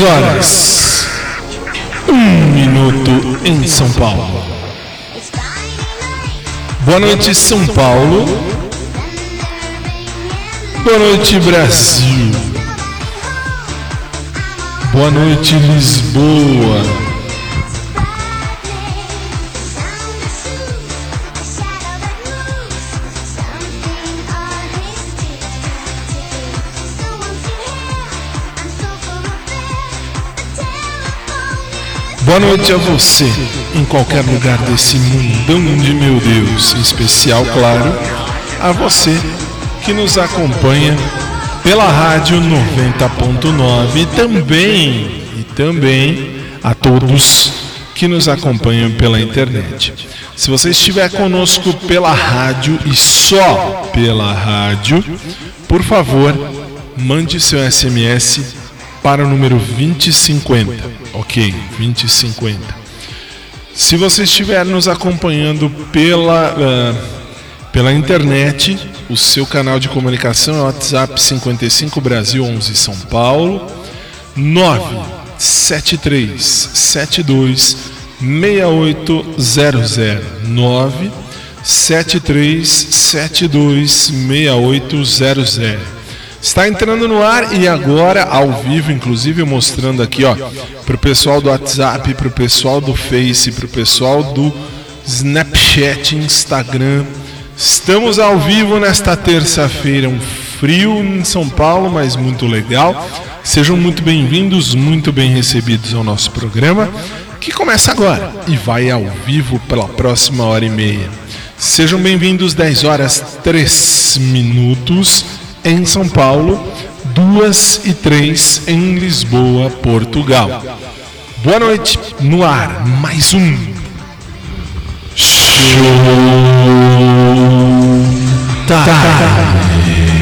Horas. Um minuto em São Paulo. Boa noite, São Paulo. Boa noite, Brasil. Boa noite, Lisboa. Boa noite a você, em qualquer lugar desse mundão de meu Deus, em especial, claro, a você que nos acompanha pela rádio 90.9 e também, e também a todos que nos acompanham pela internet. Se você estiver conosco pela rádio e só pela rádio, por favor, mande seu SMS para o número 2050. Ok, 2050. Se você estiver nos acompanhando pela, uh, pela internet, o seu canal de comunicação é WhatsApp 55 Brasil 11 São Paulo 973 72 6800 973 72 6800 Está entrando no ar e agora ao vivo, inclusive mostrando aqui, ó, para o pessoal do WhatsApp, para o pessoal do Face, para o pessoal do Snapchat, Instagram. Estamos ao vivo nesta terça-feira, um frio em São Paulo, mas muito legal. Sejam muito bem-vindos, muito bem recebidos ao nosso programa, que começa agora e vai ao vivo pela próxima hora e meia. Sejam bem-vindos, 10 horas 3 minutos em São Paulo, duas e três em Lisboa, Portugal. Boa noite, no ar, mais um Show Time.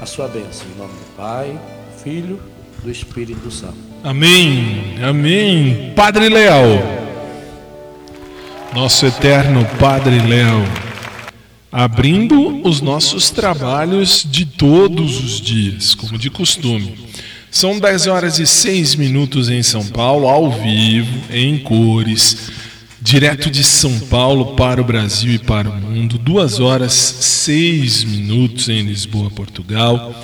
a sua bênção. Em nome do Pai, do Filho, do Espírito Santo. Amém. Amém. Padre Leal. Nosso eterno Padre Leal. Abrindo os nossos trabalhos de todos os dias, como de costume. São 10 horas e 6 minutos em São Paulo, ao vivo, em cores direto de São Paulo para o Brasil e para o mundo. Duas horas seis minutos em Lisboa, Portugal.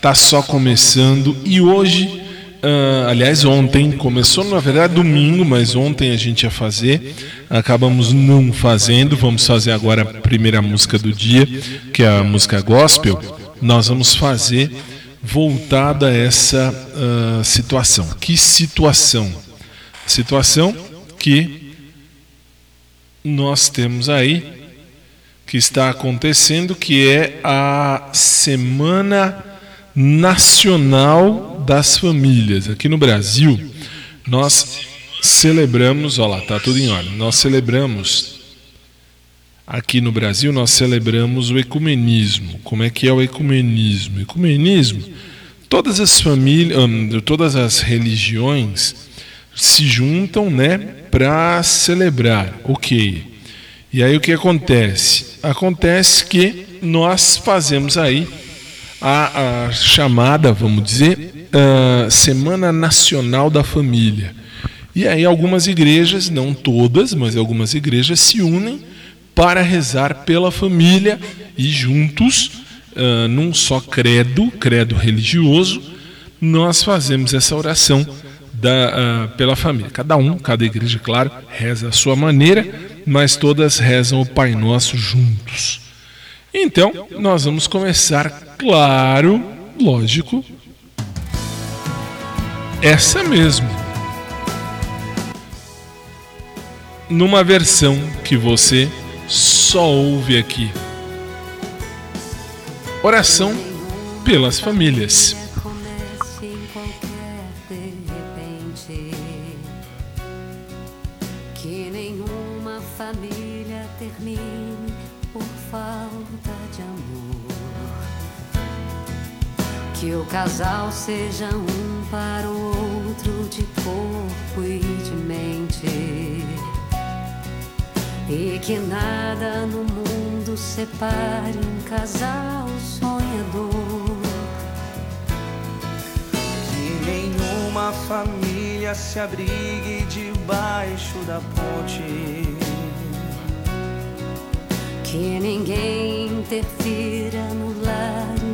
Tá só começando e hoje, uh, aliás, ontem começou na verdade domingo, mas ontem a gente ia fazer, acabamos não fazendo. Vamos fazer agora a primeira música do dia, que é a música gospel. Nós vamos fazer voltada a essa uh, situação. Que situação? Situação que nós temos aí que está acontecendo, que é a Semana Nacional das Famílias. Aqui no Brasil, nós celebramos, olha lá, tá tudo em ordem. Nós celebramos aqui no Brasil, nós celebramos o ecumenismo. Como é que é o ecumenismo? Ecumenismo, todas as famílias, hum, todas as religiões se juntam, né, para celebrar. Ok. E aí o que acontece? Acontece que nós fazemos aí a, a chamada, vamos dizer, Semana Nacional da Família. E aí algumas igrejas, não todas, mas algumas igrejas se unem para rezar pela família e juntos, uh, num só credo, credo religioso, nós fazemos essa oração da, uh, pela família. Cada um, cada igreja, claro, reza a sua maneira, mas todas rezam o Pai Nosso juntos. Então, nós vamos começar, claro, lógico, essa mesmo. Numa versão que você só ouve aqui. Oração pelas famílias. Casal seja um para o outro de corpo e de mente. E que nada no mundo separe um casal sonhador. Que nenhuma família se abrigue debaixo da ponte. Que ninguém interfira no lar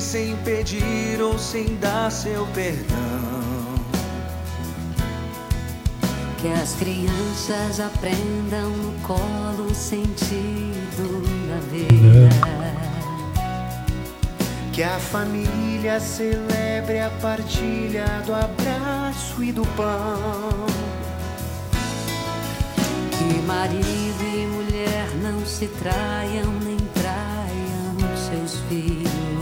sem pedir ou sem dar seu perdão. Que as crianças aprendam no colo o sentido da vida. Que a família celebre a partilha do abraço e do pão. Que marido e mulher não se traiam nem traiam seus filhos.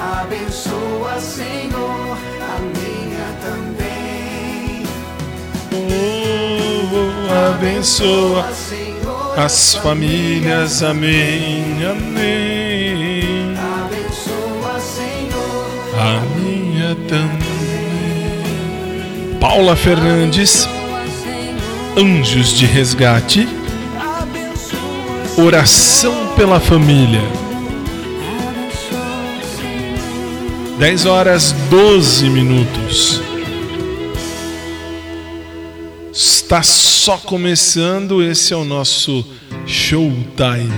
Abençoa, Senhor, a minha também. Oh, abençoa as famílias, amém, amém. abençoa, Senhor. A minha também. Paula Fernandes, Anjos de Resgate, Oração pela Família. 10 horas 12 minutos. Está só começando, esse é o nosso Showtime.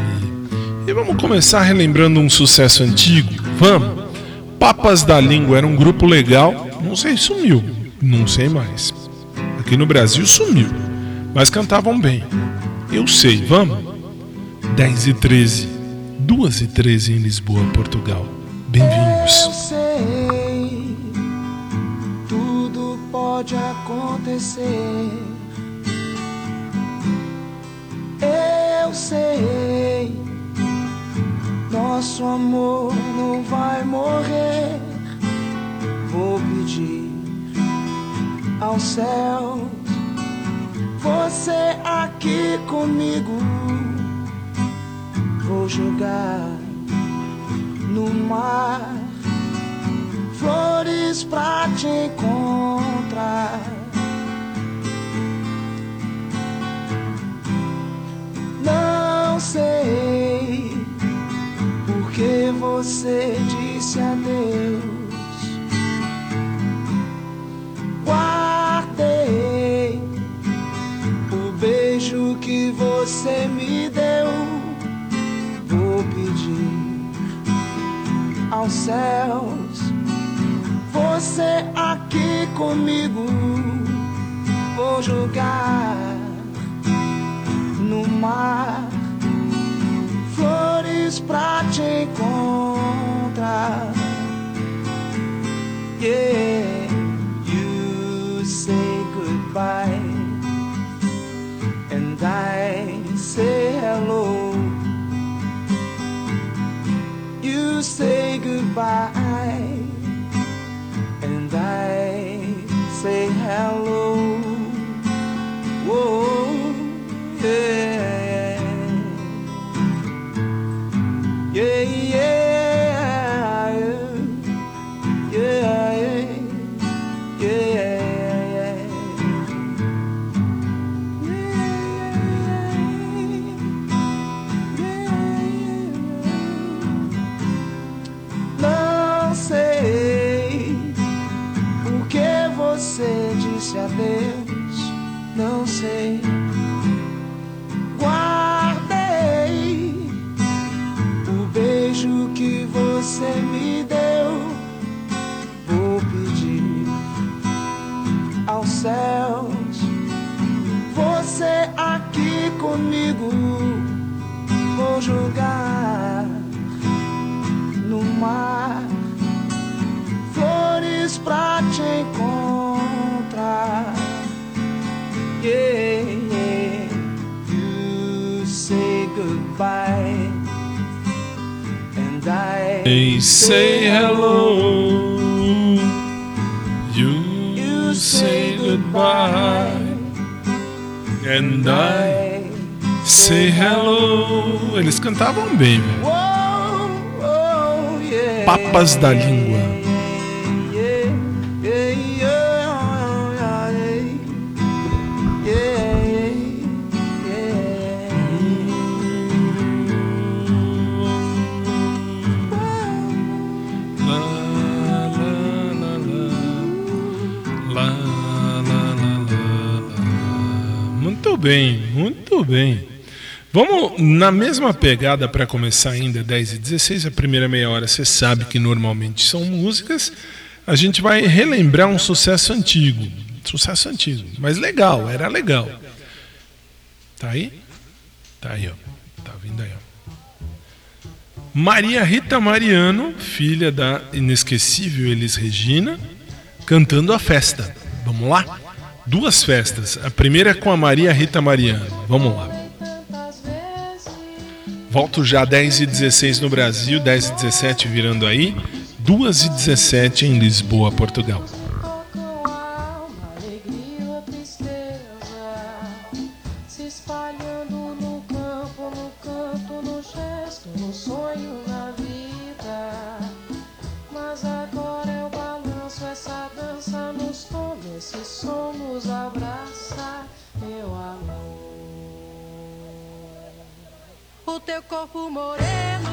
E vamos começar relembrando um sucesso antigo? Vamos! Papas da Língua era um grupo legal, não sei, sumiu, não sei mais. Aqui no Brasil sumiu, mas cantavam bem. Eu sei, vamos? 10 e 13, 2 e 13 em Lisboa, Portugal. Bem-vindos. Pode acontecer. Eu sei, nosso amor não vai morrer. Vou pedir ao céu, você aqui comigo. Vou jogar no mar flores pra te encontrar. Não sei porque você disse adeus. Guardei o beijo que você me deu. Vou pedir aos céus. Você aqui comigo, vou jogar no mar flores pra te encontrar. Yeah, you say goodbye, and I say hello. You say goodbye, and I say hello. Whoa, yeah, yeah, yeah, cantavam bem, velho. Papas da língua. Muito bem, muito bem. Vamos na mesma pegada para começar ainda 10 e 16, a primeira meia hora você sabe que normalmente são músicas. A gente vai relembrar um sucesso antigo. Sucesso antigo, mas legal, era legal. Tá aí? Tá aí, ó. Tá vindo aí, ó. Maria Rita Mariano, filha da inesquecível Elis Regina, cantando a festa. Vamos lá? Duas festas. A primeira é com a Maria Rita Mariano. Vamos lá. Volto já 10 e 16 no Brasil, 10 e 17 virando aí, 2 e 17 em Lisboa, Portugal. Teu corpo moreno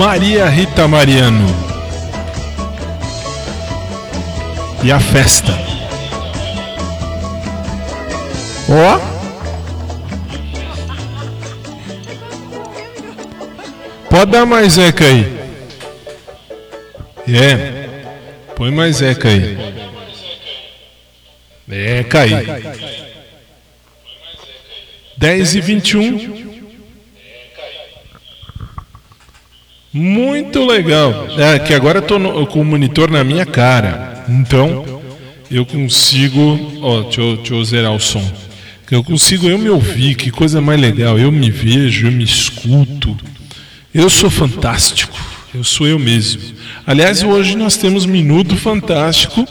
Maria Rita Mariano. E a festa. Ó. Pode dar mais eca aí. É. Põe mais eca aí. É, cai. 10 e 21. Muito legal. É que agora eu tô no- com o monitor na minha cara. Então eu consigo. Ó, deixa eu, deixa eu zerar o som. Eu consigo eu me ouvir, que coisa mais legal. Eu me vejo, eu me escuto. Eu sou fantástico. Eu sou eu mesmo. Aliás, hoje nós temos Minuto Fantástico.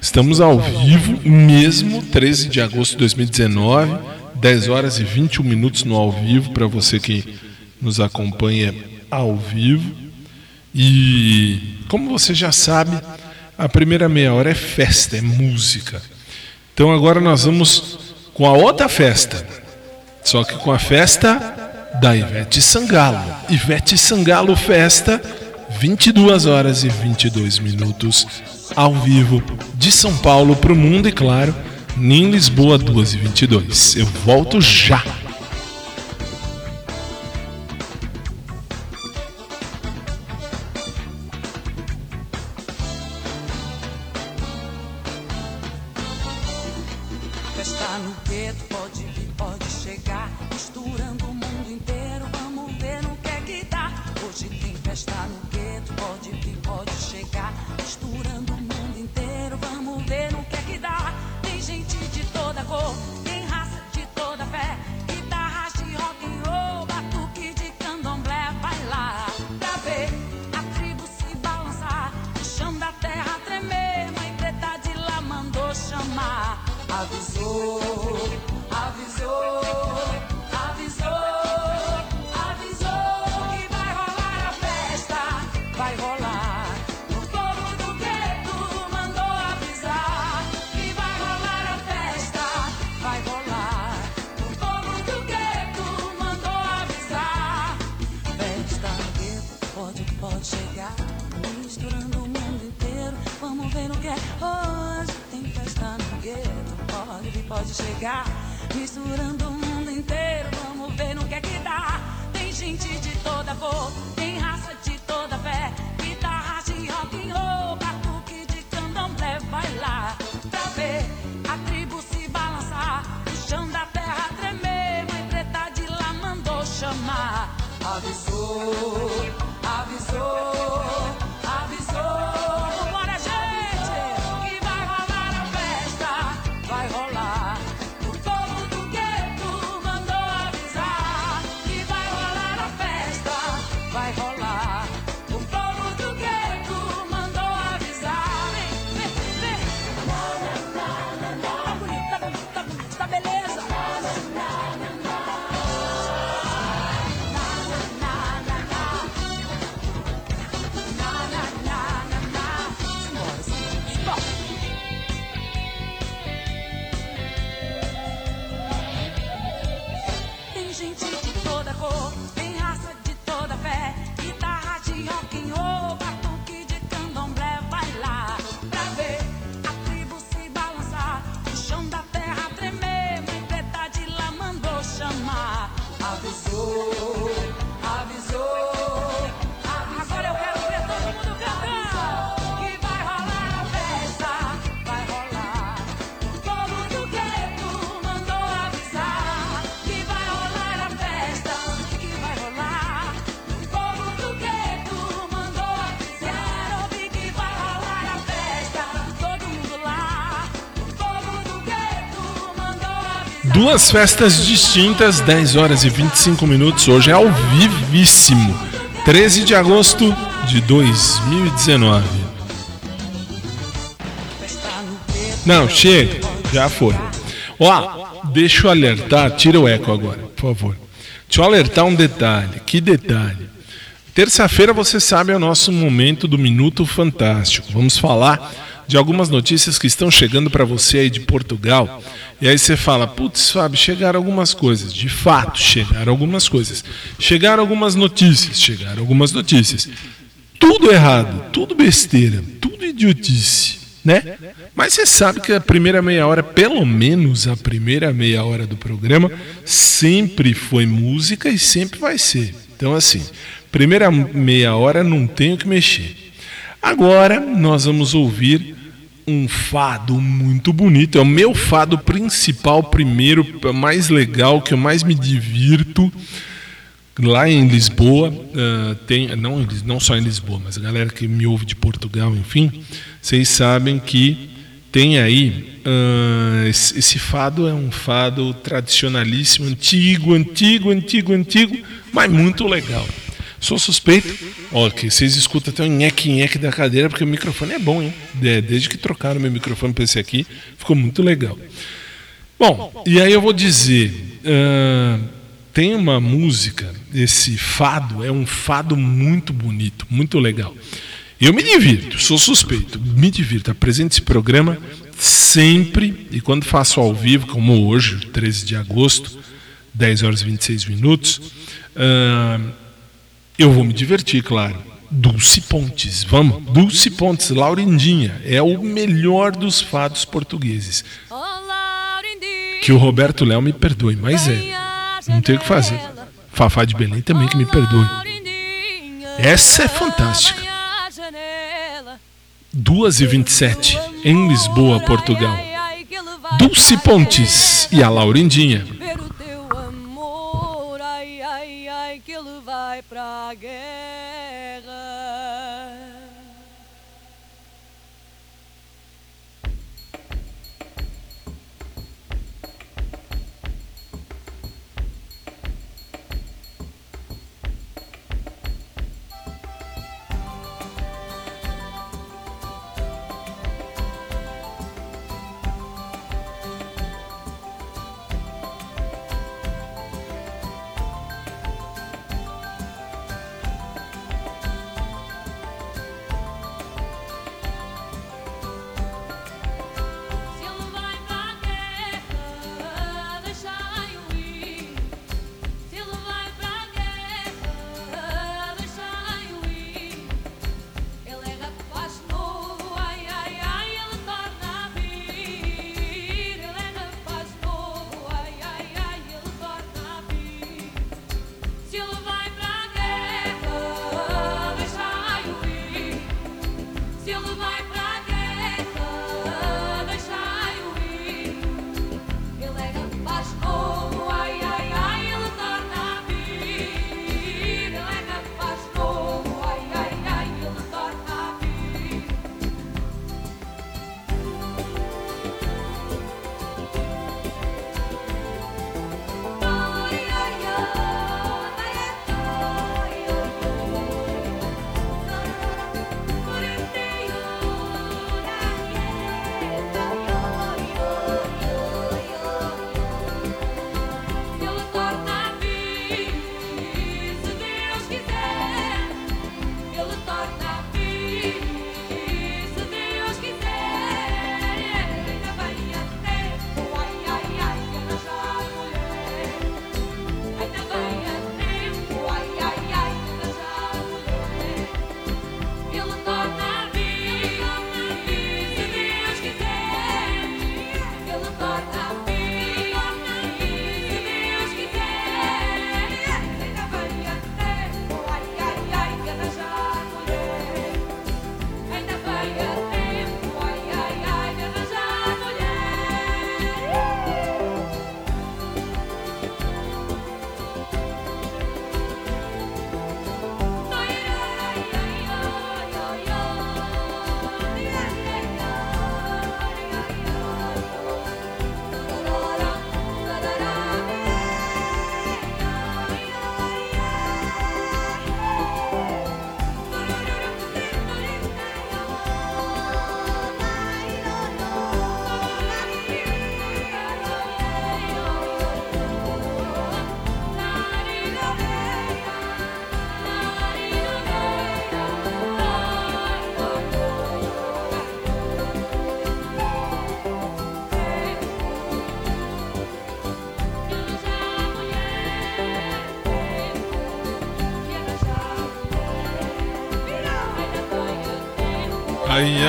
Estamos ao vivo, mesmo 13 de agosto de 2019, 10 horas e 21 minutos no ao vivo, para você que nos acompanha ao vivo. E como você já sabe, a primeira meia hora é festa, é música. Então agora nós vamos com a outra festa, só que com a festa da Ivete Sangalo. Ivete Sangalo Festa, 22 horas e 22 minutos ao vivo de São Paulo para o mundo e claro, em Lisboa 2 e 22. Eu volto já. Duas festas distintas, 10 horas e 25 minutos. Hoje é ao vivíssimo. 13 de agosto de 2019. Não, chega. Já foi. Ó, deixa eu alertar. Tira o eco agora, por favor. Deixa eu alertar um detalhe. Que detalhe? Terça-feira, você sabe, é o nosso momento do Minuto Fantástico. Vamos falar de algumas notícias que estão chegando para você aí de Portugal. E aí você fala, putz, Fábio, chegaram algumas coisas. De fato, chegaram algumas coisas. Chegaram algumas notícias, chegaram algumas notícias. Tudo errado, tudo besteira, tudo idiotice, né? Mas você sabe que a primeira meia hora, pelo menos a primeira meia hora do programa, sempre foi música e sempre vai ser. Então, assim, primeira meia hora não tenho que mexer. Agora nós vamos ouvir um fado muito bonito. É o meu fado principal, primeiro, mais legal, que eu mais me divirto. Lá em Lisboa, uh, tem, não, não só em Lisboa, mas a galera que me ouve de Portugal, enfim, vocês sabem que tem aí. Uh, esse, esse, fado é um fado tradicionalíssimo, antigo, antigo, antigo, antigo, mas muito legal. Sou suspeito. Ó, que vocês escutam até o nheque-nheque da cadeira, porque o microfone é bom, hein? desde que trocaram meu microfone para esse aqui, ficou muito legal. Bom, e aí eu vou dizer. Uh, tem uma música, esse fado, é um fado muito bonito, muito legal. Eu me divirto, sou suspeito, me divirto. Apresento esse programa sempre, e quando faço ao vivo, como hoje, 13 de agosto, 10 horas e 26 minutos, uh, eu vou me divertir, claro. Dulce Pontes, vamos. Dulce Pontes, Laurindinha, é o melhor dos fados portugueses. Que o Roberto Léo me perdoe, mas é. Não tem o que fazer. Fafá de Belém também que me perdoe. Essa é fantástica. 2 e 27 em Lisboa, Portugal. Dulce Pontes e a Laurindinha. Pra guerra.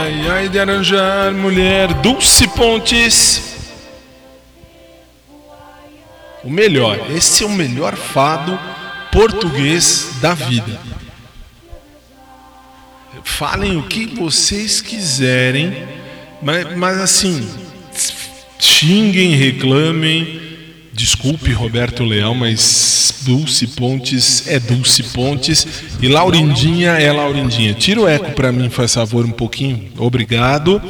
Ai, ai, de arranjar mulher. Dulce Pontes. O melhor. Esse é o melhor fado português da vida. Falem o que vocês quiserem, mas, mas assim, xinguem, reclamem. Desculpe, Roberto Leão, mas Dulce Pontes é Dulce Pontes e Laurindinha é Laurindinha. Tira o eco para mim, faz favor, um pouquinho. Obrigado.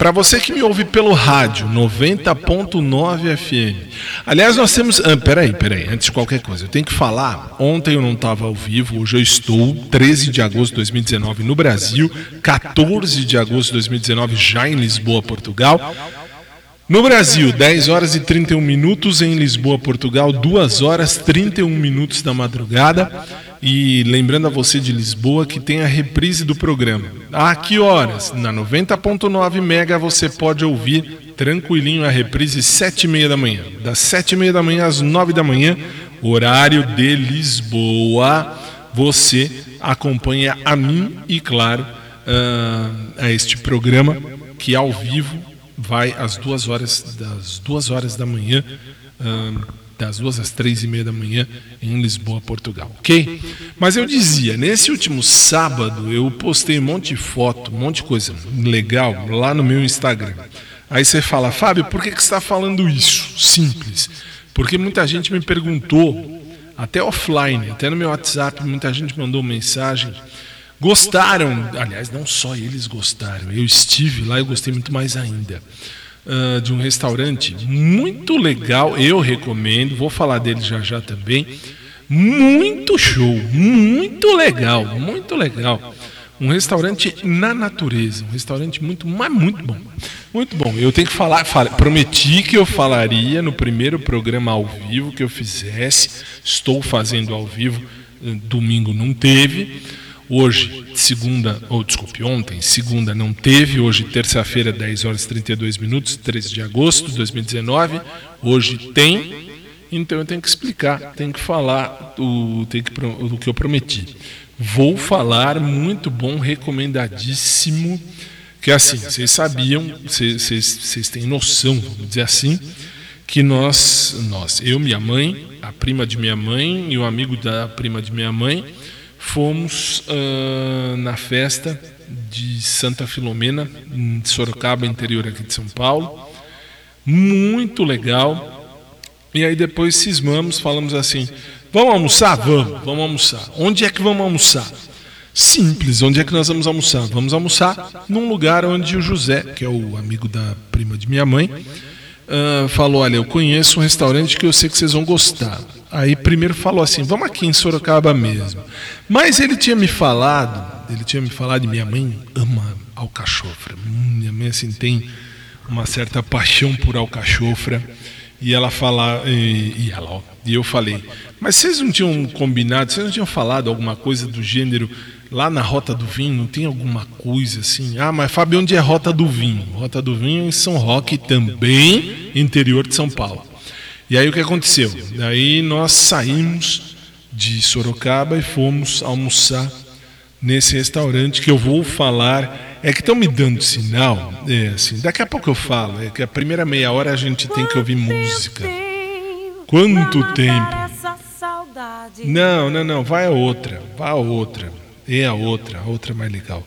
Para você que me ouve pelo rádio, 90.9 FM. Aliás, nós temos. Ah, peraí, peraí, antes de qualquer coisa, eu tenho que falar. Ontem eu não estava ao vivo, hoje eu estou, 13 de agosto de 2019 no Brasil, 14 de agosto de 2019 já em Lisboa, Portugal. No Brasil, 10 horas e 31 minutos, em Lisboa, Portugal, 2 horas e 31 minutos da madrugada. E lembrando a você de Lisboa que tem a reprise do programa. A que horas? Na 90.9 Mega você pode ouvir tranquilinho a reprise 7 e meia da manhã. Das 7 e meia da manhã às 9 da manhã, horário de Lisboa. Você acompanha a mim e, claro, ah, a este programa que ao vivo vai às duas horas das duas horas da manhã, das duas às três e meia da manhã em Lisboa, Portugal, ok? Mas eu dizia, nesse último sábado eu postei um monte de foto, um monte de coisa legal lá no meu Instagram. Aí você fala, Fábio, por que, que você está falando isso? Simples. Porque muita gente me perguntou, até offline, até no meu WhatsApp, muita gente mandou mensagem gostaram, aliás, não só eles gostaram, eu estive lá e gostei muito mais ainda. ah, de um restaurante muito legal, eu recomendo, vou falar dele já já também. Muito show, muito legal, muito legal. Um restaurante na natureza, um restaurante muito, mas muito bom. Muito bom. Eu tenho que falar, fala- prometi que eu falaria no primeiro programa ao vivo que eu fizesse. Estou fazendo ao vivo, eh, domingo não teve. Hoje, segunda, ou desculpe, ontem, segunda não teve. Hoje, terça-feira, 10 horas e 32 minutos, 13 de agosto de 2019. Hoje tem. Então eu tenho que explicar, tenho que falar o, tenho que, do que eu prometi. Vou falar muito bom, recomendadíssimo. Que é assim, vocês sabiam, vocês, vocês, vocês têm noção, vamos dizer assim, que nós, nós, eu, minha mãe, a prima de minha mãe e o amigo da prima de minha mãe, fomos ah, na festa de Santa Filomena, em Sorocaba, interior aqui de São Paulo. Muito legal. E aí depois cismamos, falamos assim: vamos almoçar? Vamos, vamos almoçar. Onde é que vamos almoçar? Simples, onde é que nós vamos almoçar? Vamos almoçar num lugar onde o José, que é o amigo da prima de minha mãe, ah, falou: Olha, eu conheço um restaurante que eu sei que vocês vão gostar. Aí primeiro falou assim: Vamos aqui em Sorocaba mesmo. Mas ele tinha me falado, ele tinha me falado, e minha mãe ama alcachofra. Minha mãe assim tem uma certa paixão por alcachofra. E ela fala, e, e ela, ó, e eu falei, mas vocês não tinham combinado, vocês não tinham falado alguma coisa do gênero lá na Rota do Vinho? Não tem alguma coisa assim? Ah, mas Fábio, onde é Rota do Vinho? Rota do Vinho em São Roque também, interior de São Paulo. E aí o que aconteceu? Daí nós saímos de Sorocaba e fomos almoçar nesse restaurante que eu vou falar. É que estão me dando sinal, é assim, daqui a pouco eu falo, é que a primeira meia hora a gente tem que ouvir música. Quanto tempo? Não, não, não, vai a outra, vai a outra. É a outra, a outra é mais legal.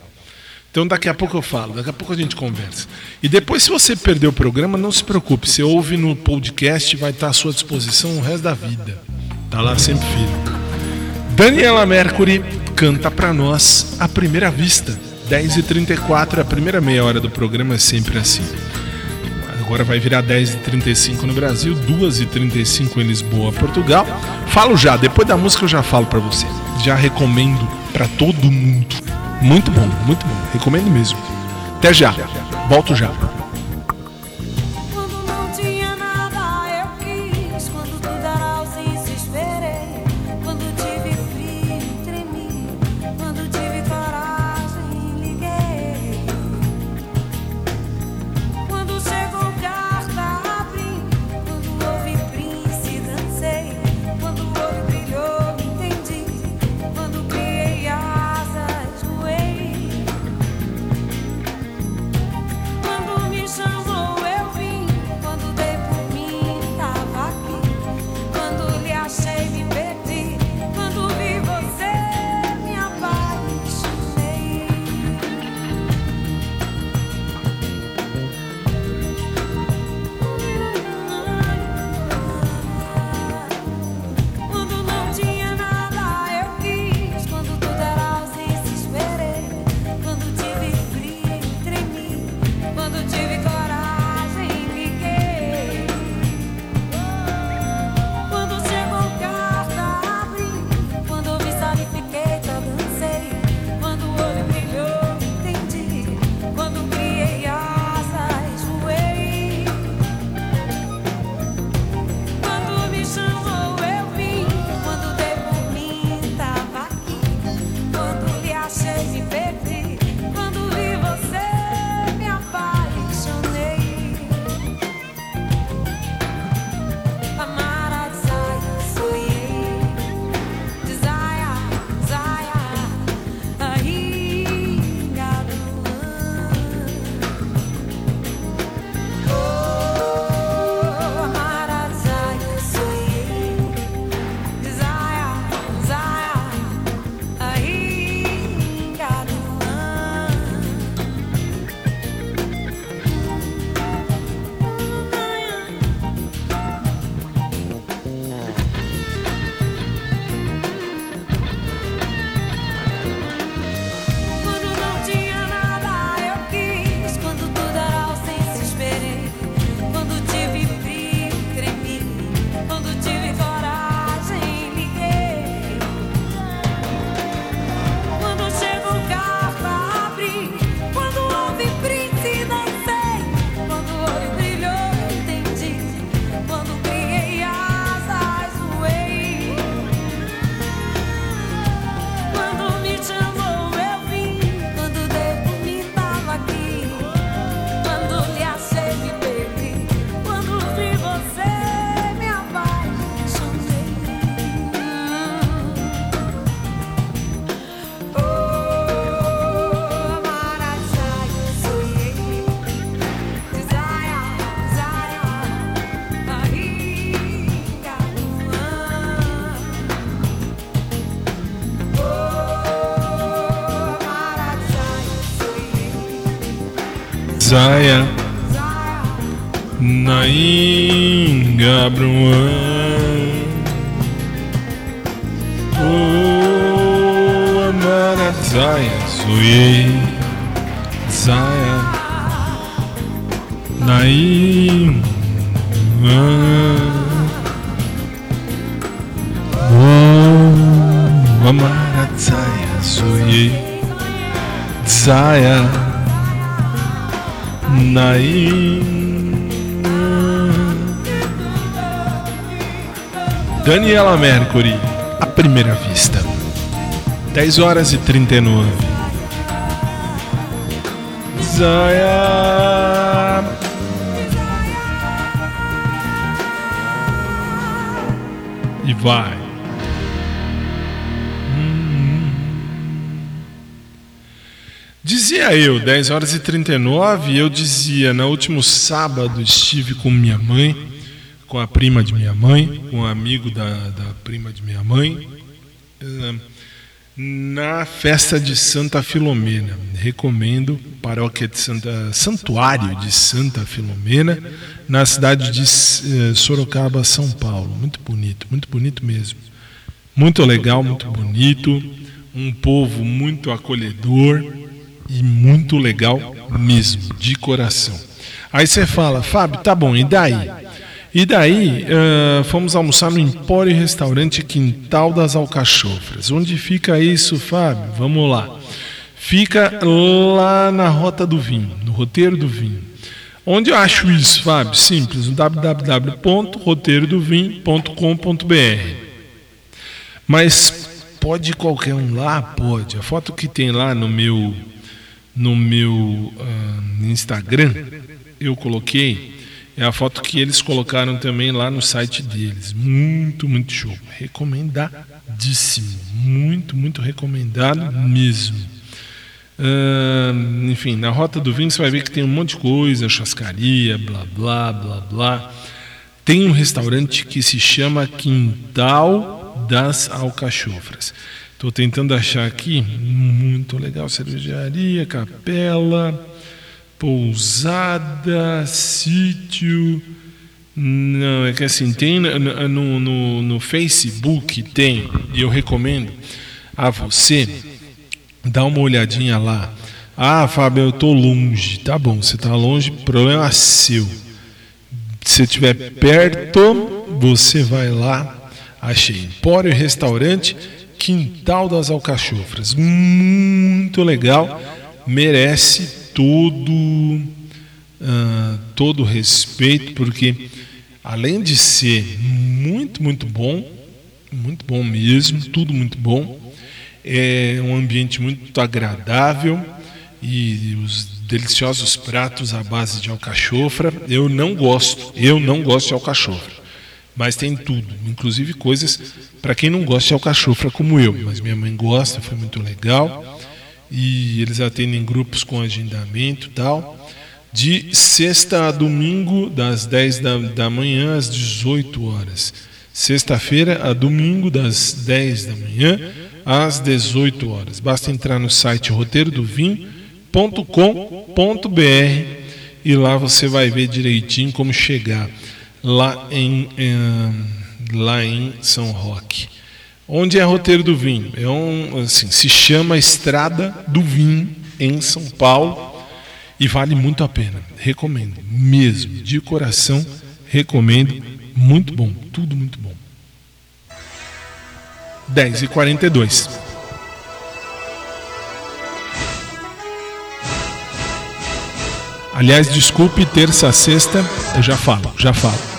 Então daqui a pouco eu falo, daqui a pouco a gente conversa. E depois, se você perder o programa, não se preocupe. Você ouve no podcast, vai estar à sua disposição o resto da vida. Tá lá sempre firme. Daniela Mercury canta pra nós a primeira vista. 10h34, a primeira meia hora do programa é sempre assim. Agora vai virar 10h35 no Brasil, 2h35 em Lisboa, Portugal. Falo já, depois da música eu já falo pra você. Já recomendo pra todo mundo. Muito bom, muito bom. Recomendo mesmo. Até já. Volto já. Zaya Nainga Bruan Oh Amara Zaya Zoye Zaya Nainga Daniela Mercury, a primeira vista. 10 horas e 39. Zaya. E vai. Dizia eu, 10 horas e 39, eu dizia, no último sábado estive com minha mãe, com a prima de minha mãe, com um amigo da, da prima de minha mãe, na festa de Santa Filomena. Recomendo, paróquia de Santa, Santuário de Santa Filomena, na cidade de eh, Sorocaba, São Paulo. Muito bonito, muito bonito mesmo. Muito legal, muito bonito. Um povo muito acolhedor e muito legal mesmo, de coração. Aí você fala, Fábio, tá bom, e daí? E daí, uh, fomos almoçar no Empório Restaurante Quintal das Alcachofras. Onde fica isso, Fábio? Vamos lá. Fica lá na Rota do Vinho, no Roteiro do Vinho. Onde eu acho isso, Fábio? Simples, no www.roteirodovinho.com.br. Mas pode qualquer um lá? Pode. A foto que tem lá no meu no meu uh, Instagram, eu coloquei, é a foto que eles colocaram também lá no site deles. Muito, muito show. Recomendadíssimo. Muito, muito recomendado mesmo. Enfim, na Rota do Vinho você vai ver que tem um monte de coisa, chascaria, blá, blá, blá, blá. Tem um restaurante que se chama Quintal das Alcachofras. Estou tentando achar aqui, muito legal, cervejaria, capela, pousada, sítio. Não, é que assim, tem no, no, no Facebook, tem, e eu recomendo a você dar uma olhadinha lá. Ah, Fábio, eu estou longe. Tá bom, você está longe, problema seu. Se estiver perto, você vai lá. Achei. Empório Restaurante Quintal das Alcachofras. Muito legal, merece todo uh, todo respeito, porque além de ser muito, muito bom, muito bom mesmo, tudo muito bom, é um ambiente muito agradável e os deliciosos pratos à base de alcachofra. Eu não gosto, eu não gosto de alcachofra. Mas tem tudo, inclusive coisas para quem não gosta de alcachofra como eu. Mas minha mãe gosta, foi muito legal. E eles atendem grupos com agendamento e tal. De sexta a domingo, das 10 da, da manhã às 18 horas. Sexta-feira a domingo, das 10 da manhã às 18 horas. Basta entrar no site roteirodovim.com.br e lá você vai ver direitinho como chegar lá em, em, lá em São Roque. Onde é Roteiro do Vinho? É um, assim, se chama Estrada do Vinho em São Paulo e vale muito a pena. Recomendo, mesmo, de coração, recomendo. Muito bom, tudo muito bom. 10 e 42 Aliás, desculpe, terça, sexta, eu já falo, já falo.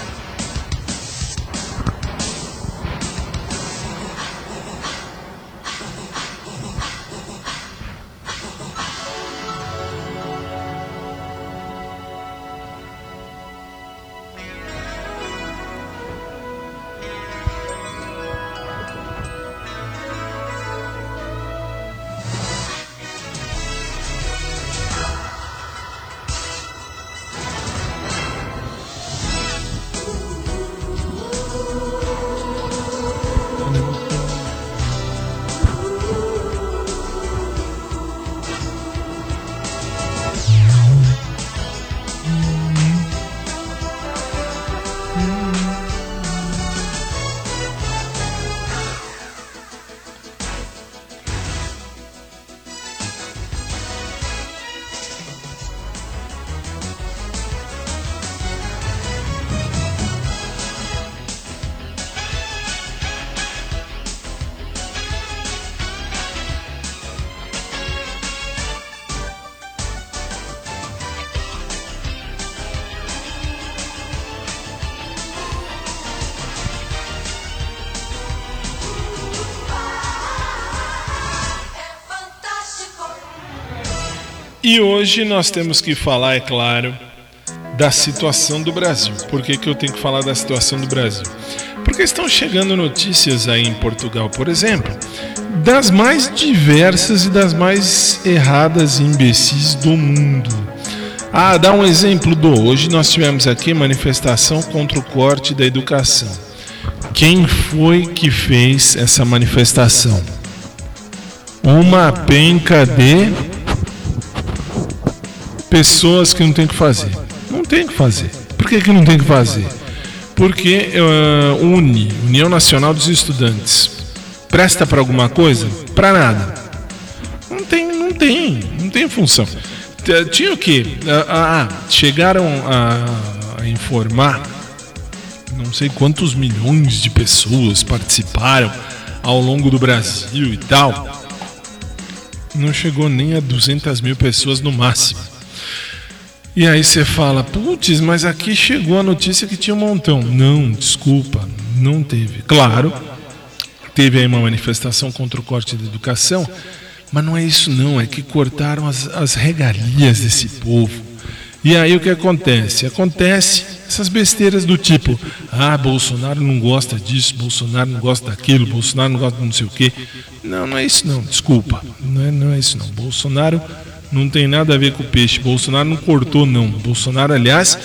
Hoje nós temos que falar, é claro, da situação do Brasil. Por que, que eu tenho que falar da situação do Brasil? Porque estão chegando notícias aí em Portugal, por exemplo, das mais diversas e das mais erradas e imbecis do mundo. Ah, dá um exemplo do hoje nós tivemos aqui manifestação contra o corte da educação. Quem foi que fez essa manifestação? Uma penca de pessoas que não tem que fazer. Não tem que fazer. Por que, que não tem que fazer? Porque uh, UNE, União Nacional dos Estudantes, presta para alguma coisa? Para nada. Não tem, não tem, não tem função. Tinha o quê? Ah, chegaram a informar, não sei quantos milhões de pessoas participaram ao longo do Brasil e tal. Não chegou nem a 200 mil pessoas no máximo. E aí você fala, putz, mas aqui chegou a notícia que tinha um montão. Não, desculpa, não teve. Claro, teve aí uma manifestação contra o corte da educação, mas não é isso não, é que cortaram as, as regalias desse povo. E aí o que acontece? Acontece essas besteiras do tipo, ah, Bolsonaro não gosta disso, Bolsonaro não gosta daquilo, Bolsonaro não gosta de não sei o quê. Não, não é isso não, desculpa. Não é, não é isso não. Bolsonaro não tem nada a ver com o peixe. Bolsonaro não cortou, não. Bolsonaro, aliás,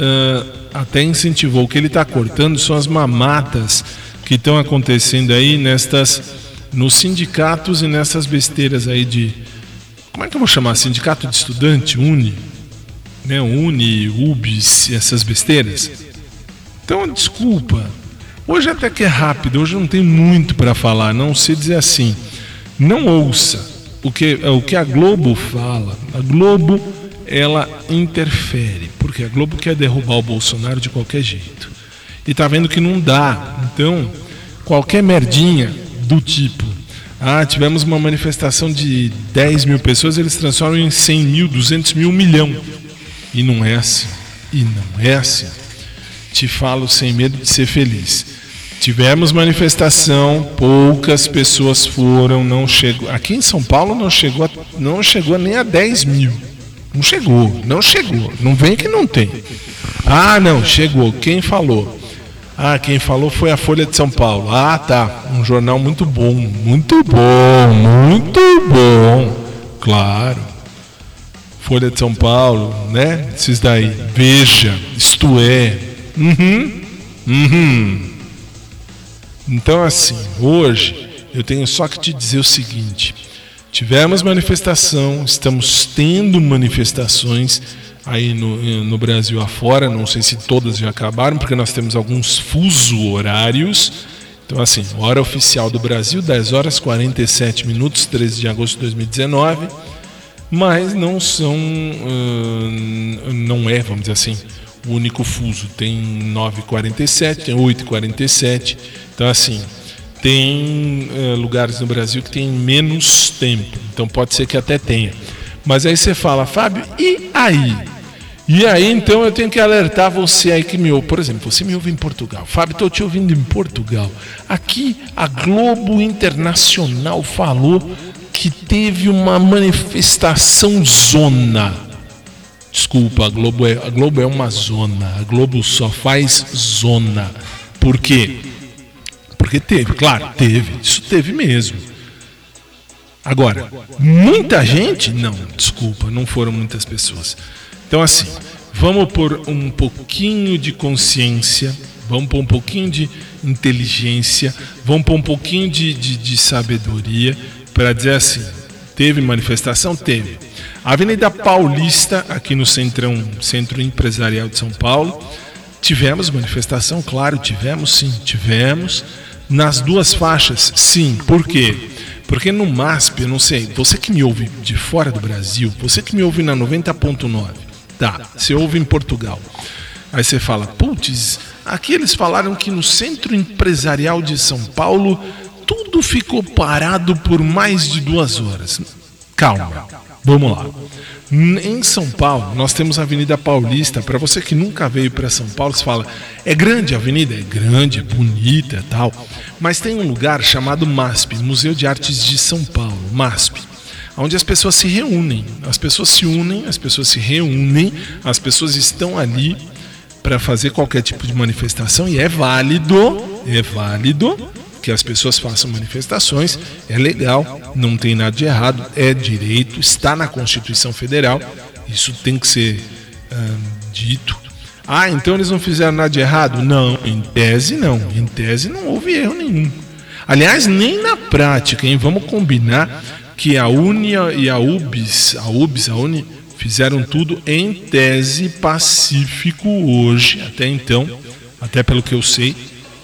ah, até incentivou. O que ele está cortando são as mamatas que estão acontecendo aí nestas, nos sindicatos e nessas besteiras aí de. Como é que eu vou chamar? Sindicato de estudante, Uni, né? Uni, UBS, essas besteiras. Então, desculpa. Hoje até que é rápido, hoje não tem muito para falar, não sei dizer assim. Não ouça o que, o que a Globo fala. A Globo, ela interfere, porque a Globo quer derrubar o Bolsonaro de qualquer jeito. E tá vendo que não dá. Então, qualquer merdinha do tipo, ah, tivemos uma manifestação de 10 mil pessoas, eles transformam em 100 mil, 200 mil, um milhão. E não é assim. E não é assim. Te falo sem medo de ser feliz. Tivemos manifestação, poucas pessoas foram, não chegou. Aqui em São Paulo não chegou, não chegou nem a 10 mil. Não chegou, não chegou. Não vem que não tem. Ah, não, chegou. Quem falou? Ah, quem falou foi a Folha de São Paulo. Ah, tá. Um jornal muito bom, muito bom, muito bom. Claro. Folha de São Paulo, né? Esses daí. Veja, isto é. Uhum. Uhum. Então, assim, hoje eu tenho só que te dizer o seguinte: tivemos manifestação, estamos tendo manifestações aí no, no Brasil afora, não sei se todas já acabaram, porque nós temos alguns fuso horários. Então, assim, hora oficial do Brasil, 10 horas 47 minutos, 13 de agosto de 2019 mas não são, ah, não é, vamos dizer assim, o único fuso. Tem 9h47, tem 8h47. Então, assim, tem ah, lugares no Brasil que tem menos tempo. Então, pode ser que até tenha. Mas aí você fala, Fábio, e aí? E aí, então, eu tenho que alertar você aí que me ouve. Por exemplo, você me ouve em Portugal. Fábio, estou te ouvindo em Portugal. Aqui, a Globo Internacional falou que teve uma manifestação zona. Desculpa, a Globo, é, a Globo é uma zona. A Globo só faz zona. Por quê? Porque teve, claro, teve. Isso teve mesmo. Agora, muita gente? Não, desculpa, não foram muitas pessoas. Então, assim, vamos pôr um pouquinho de consciência, vamos pôr um pouquinho de inteligência, vamos pôr um pouquinho de, de, de sabedoria para dizer assim: teve manifestação? Teve. Avenida Paulista, aqui no Centrão, Centro Empresarial de São Paulo, tivemos manifestação, claro, tivemos sim, tivemos. Nas duas faixas, sim. Por quê? Porque no MASP, eu não sei, você que me ouve de fora do Brasil, você que me ouve na 90.9, tá, você ouve em Portugal. Aí você fala, putz, aqui eles falaram que no Centro Empresarial de São Paulo tudo ficou parado por mais de duas horas. Calma, vamos lá. Em São Paulo, nós temos a Avenida Paulista. Para você que nunca veio para São Paulo, você fala: é grande a avenida? É grande, é bonita e tal. Mas tem um lugar chamado MASP Museu de Artes de São Paulo, MASP. onde as pessoas se reúnem. As pessoas se unem, as pessoas se reúnem, as pessoas estão ali para fazer qualquer tipo de manifestação e é válido, é válido que as pessoas façam manifestações, é legal, não tem nada de errado, é direito, está na Constituição Federal, isso tem que ser ah, dito. Ah, então eles não fizeram nada de errado? Não, em tese não, em tese não houve erro nenhum. Aliás, nem na prática, hein? Vamos combinar que a Unia e a UBS, a UBS, a Uni, fizeram tudo em tese pacífico hoje, até então, até pelo que eu sei,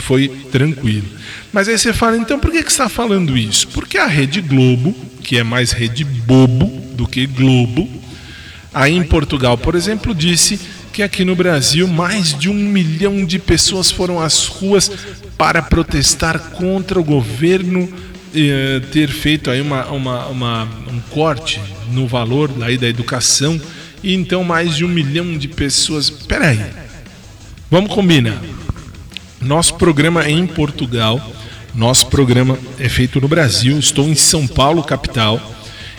foi tranquilo. Mas aí você fala, então por que, você está falando isso? Porque a Rede Globo, que é mais Rede Bobo do que Globo, aí em Portugal, por exemplo, disse que aqui no Brasil mais de um milhão de pessoas foram às ruas para protestar contra o governo eh, ter feito aí uma, uma, uma- um corte no valor da educação e então mais de um milhão de pessoas. Peraí, vamos combinar. Nosso programa é em Portugal, nosso programa é feito no Brasil. Estou em São Paulo, capital,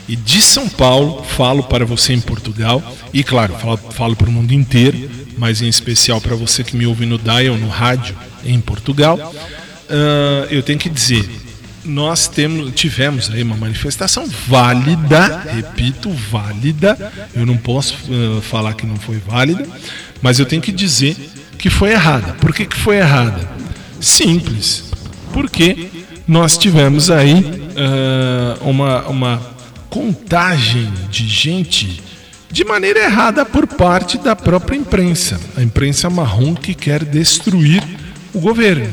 e de São Paulo falo para você em Portugal e, claro, falo, falo para o mundo inteiro, mas em especial para você que me ouve no dial, no rádio em Portugal. Ah, eu tenho que dizer, nós temos, tivemos aí uma manifestação válida, repito, válida. Eu não posso ah, falar que não foi válida, mas eu tenho que dizer que foi errada. Por que, que foi errada? Simples. Porque nós tivemos aí ah, uma, uma contagem de gente de maneira errada por parte da própria imprensa. A imprensa marrom que quer destruir o governo.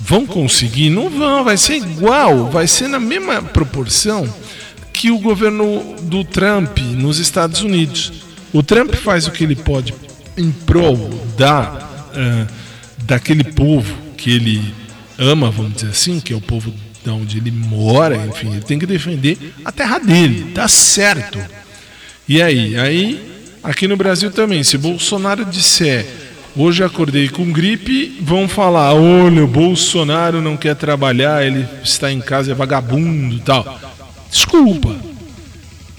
Vão conseguir? Não vão, vai ser igual, vai ser na mesma proporção que o governo do Trump nos Estados Unidos. O Trump faz o que ele pode em prol da, ah, daquele povo que ele ama, vamos dizer assim, que é o povo de onde ele mora, enfim, ele tem que defender a terra dele, tá certo. E aí? Aí, aqui no Brasil também, se Bolsonaro disser hoje acordei com gripe, vão falar, olha, o Bolsonaro não quer trabalhar, ele está em casa, é vagabundo tal. Desculpa.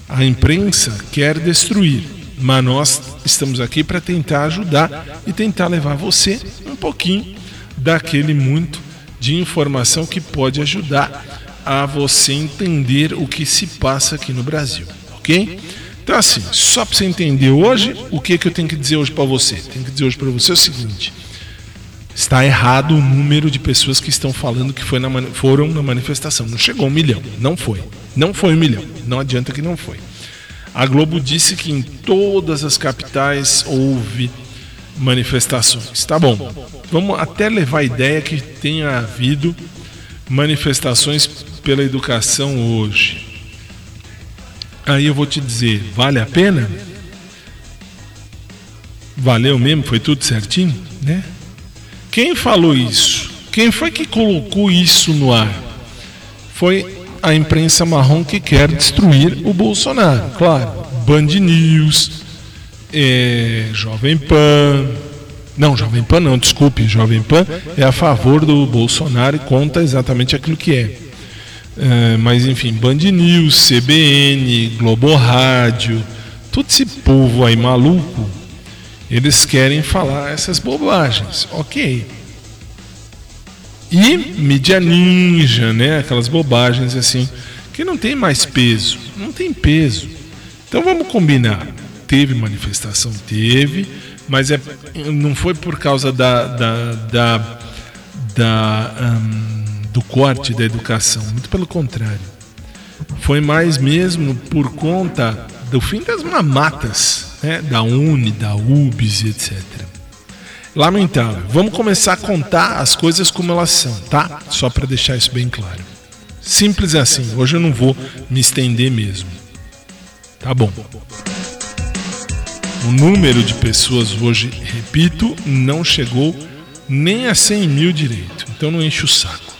A imprensa quer destruir, mas nós estamos aqui para tentar ajudar e tentar levar você um pouquinho daquele muito de informação que pode ajudar a você entender o que se passa aqui no Brasil, ok? Então assim, só para você entender hoje, o que que eu tenho que dizer hoje para você? Tenho que dizer hoje para você o seguinte: está errado o número de pessoas que estão falando que foi na foram na manifestação. Não chegou um milhão, não foi. Não foi um milhão. Não adianta que não foi. A Globo disse que em todas as capitais houve manifestações. Tá bom. Vamos até levar a ideia que tenha havido manifestações pela educação hoje. Aí eu vou te dizer, vale a pena? Valeu mesmo? Foi tudo certinho, né? Quem falou isso? Quem foi que colocou isso no ar? Foi a imprensa marrom que quer destruir o Bolsonaro, claro. Band News, é, Jovem Pan. Não, Jovem Pan não, desculpe. Jovem Pan é a favor do Bolsonaro e conta exatamente aquilo que é. É, mas enfim, Band News, CBN, Globo Rádio, todo esse povo aí maluco, eles querem falar essas bobagens. Ok. E mídia ninja, né? Aquelas bobagens assim, que não tem mais peso. Não tem peso. Então vamos combinar. Teve manifestação? Teve, mas é, não foi por causa da, da, da, da, hum, do corte da educação. Muito pelo contrário. Foi mais mesmo por conta do fim das mamatas, né? da Uni, da UBS, etc. Lamentável. Vamos começar a contar as coisas como elas são, tá? Só para deixar isso bem claro. Simples assim. Hoje eu não vou me estender mesmo. Tá bom. O número de pessoas hoje, repito, não chegou nem a 100 mil direito. Então não enche o saco.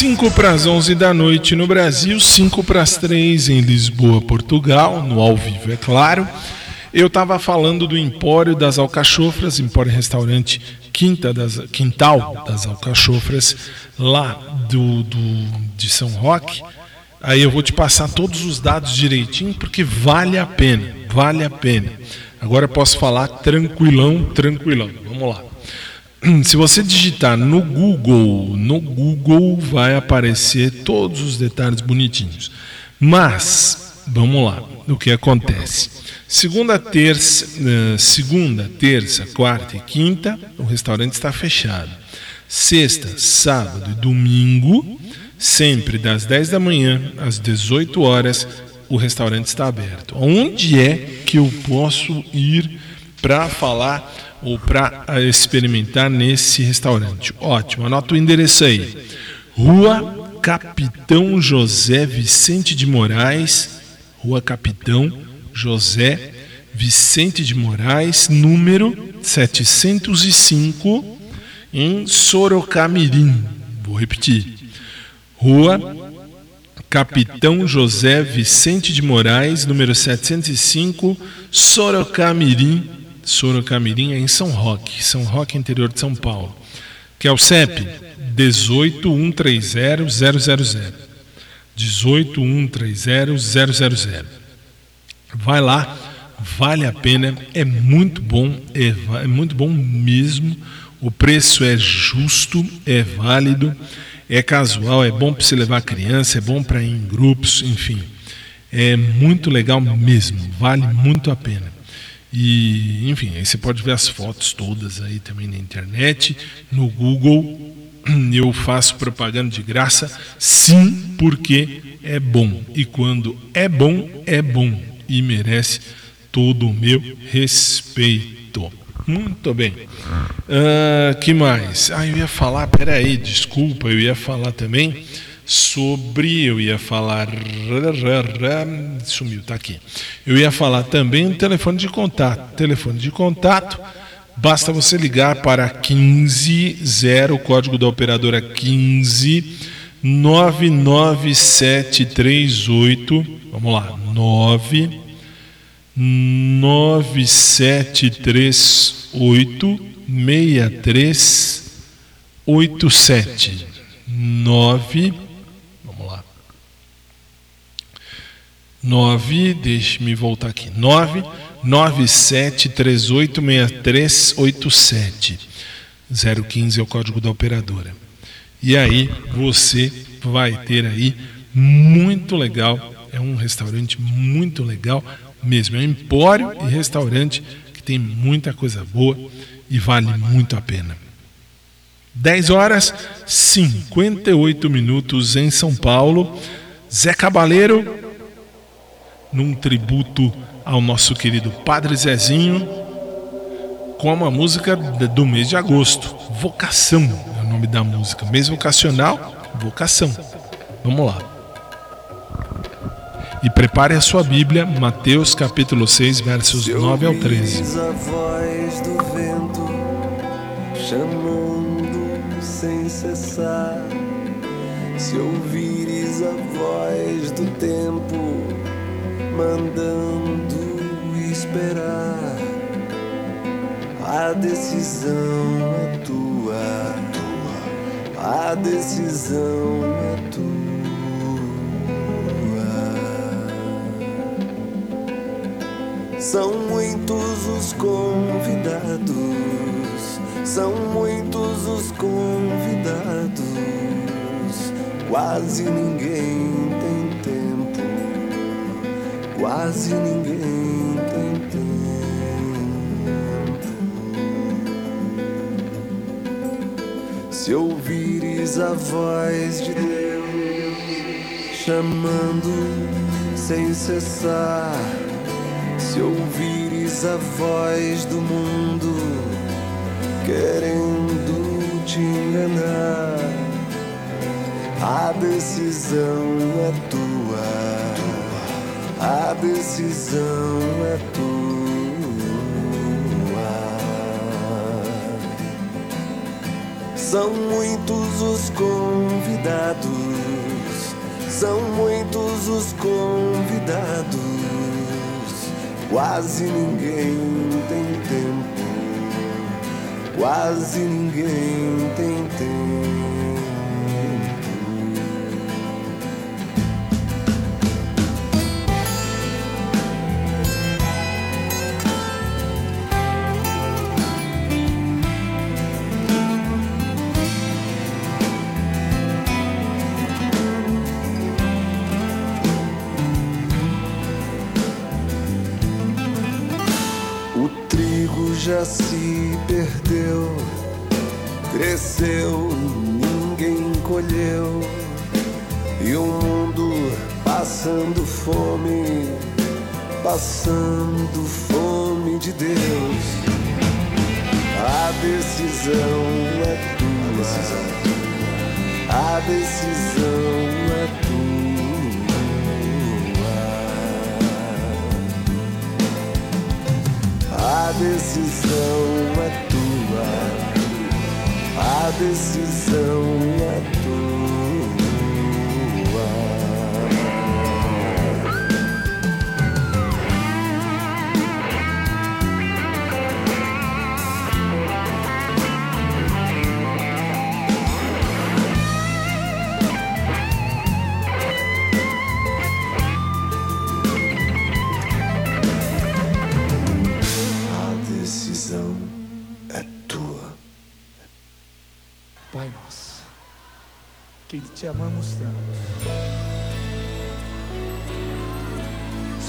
5 para as 11 da noite no Brasil, 5 para as 3 em Lisboa, Portugal, no ao vivo, é claro. Eu estava falando do Empório das Alcachofras, Empório Restaurante Quinta das, Quintal das Alcachofras, lá do, do, de São Roque. Aí eu vou te passar todos os dados direitinho, porque vale a pena, vale a pena. Agora posso falar tranquilão, tranquilão. Vamos lá. Se você digitar no Google, no Google vai aparecer todos os detalhes bonitinhos. Mas, vamos lá, o que acontece? Segunda, terça, eh, segunda, terça, quarta e quinta, o restaurante está fechado. Sexta, sábado e domingo, sempre das 10 da manhã às 18 horas, o restaurante está aberto. Onde é que eu posso ir para falar ou para experimentar nesse restaurante? Ótimo, anota o endereço aí. Rua Capitão José Vicente de Moraes, Rua Capitão José Vicente de Moraes, número 705, em Sorocamirim. Vou repetir. Rua Capitão José Vicente de Moraes, número 705, Sorocamirim. Sorocamirim é em São Roque, São Roque, interior de São Paulo. Que é o CEP 18130 18130 Vai lá, vale a pena, é muito bom, é, é muito bom mesmo. O preço é justo, é válido, é casual, é bom para você levar criança, é bom para ir em grupos, enfim. É muito legal mesmo, vale muito a pena. E, enfim, aí você pode ver as fotos todas aí também na internet, no Google. Eu faço propaganda de graça, sim, porque é bom. E quando é bom, é bom e merece todo o meu respeito. Muito bem. Uh, que mais? Ah, eu ia falar, peraí, desculpa, eu ia falar também sobre. Eu ia falar. Sumiu, tá aqui. Eu ia falar também um telefone de contato. Telefone de contato. Basta você ligar para 150, o código da operadora 15 99738. Vamos lá, 9 9738 6387 9 Vamos lá. 9, deixe-me voltar aqui. 9 97386387 015 é o código da operadora. E aí você vai ter aí muito legal, é um restaurante muito legal mesmo, é um empório e restaurante que tem muita coisa boa e vale muito a pena. 10 horas 58 minutos em São Paulo. Zé Cabaleiro, num tributo ao nosso querido Padre Zezinho, com uma música do mês de agosto. Vocação é o nome da música. Mês vocacional, vocação. Vamos lá. E prepare a sua Bíblia, Mateus capítulo 6, versos 9 ao 13. a voz do vento chamando sem cessar, se ouvires a voz do tempo mandando esperar, a decisão é tua, a decisão é tua. São muitos os convidados, são muitos os convidados. Quase ninguém quase ninguém tem tempo. Se ouvires a voz de Deus chamando sem cessar se ouvires a voz do mundo querendo te enganar, a decisão é tua, a decisão é tua. São muitos os convidados, são muitos os convidados. Quase ninguém tem tempo, quase ninguém tem tempo. Passando fome de Deus. A decisão é tua, a decisão é tua. A decisão é tua. A decisão é tua.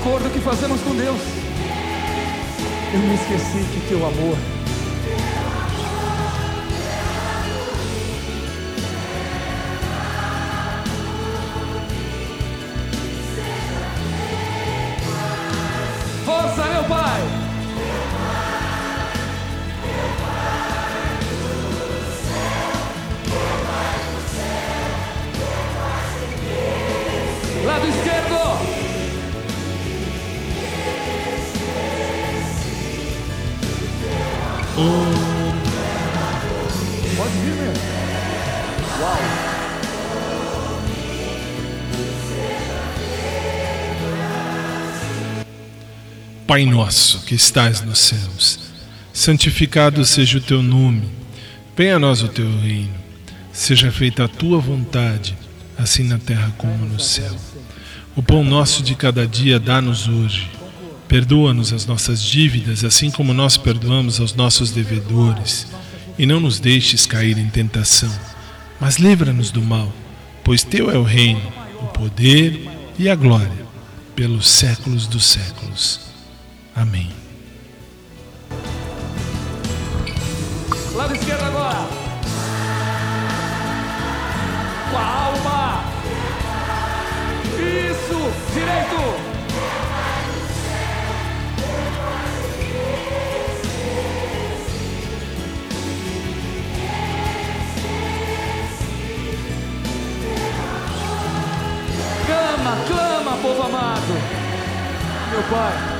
Acordo que fazemos com Deus. Eu me esqueci que teu amor Pai nosso que estás nos céus, santificado seja o teu nome. Venha a nós o teu reino. Seja feita a tua vontade, assim na terra como no céu. O pão nosso de cada dia dá-nos hoje. Perdoa-nos as nossas dívidas, assim como nós perdoamos aos nossos devedores. E não nos deixes cair em tentação, mas livra-nos do mal, pois teu é o reino, o poder e a glória, pelos séculos dos séculos. Amém. Lado esquerdo agora. Com a alma. Isso. Direito. Clama, clama, povo amado. Meu Pai.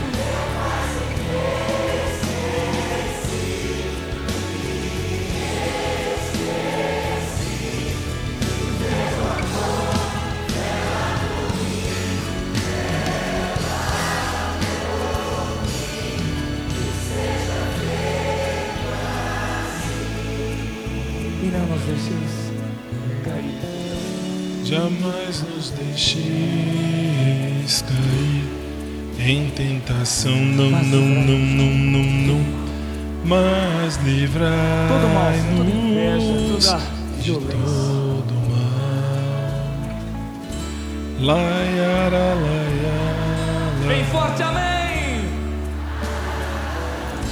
Jamais nos deixeis cair em tentação, não, não, não, não, não, não. Mas livrai-nos de todo mal. Laiara, laiara. Bem forte, amém!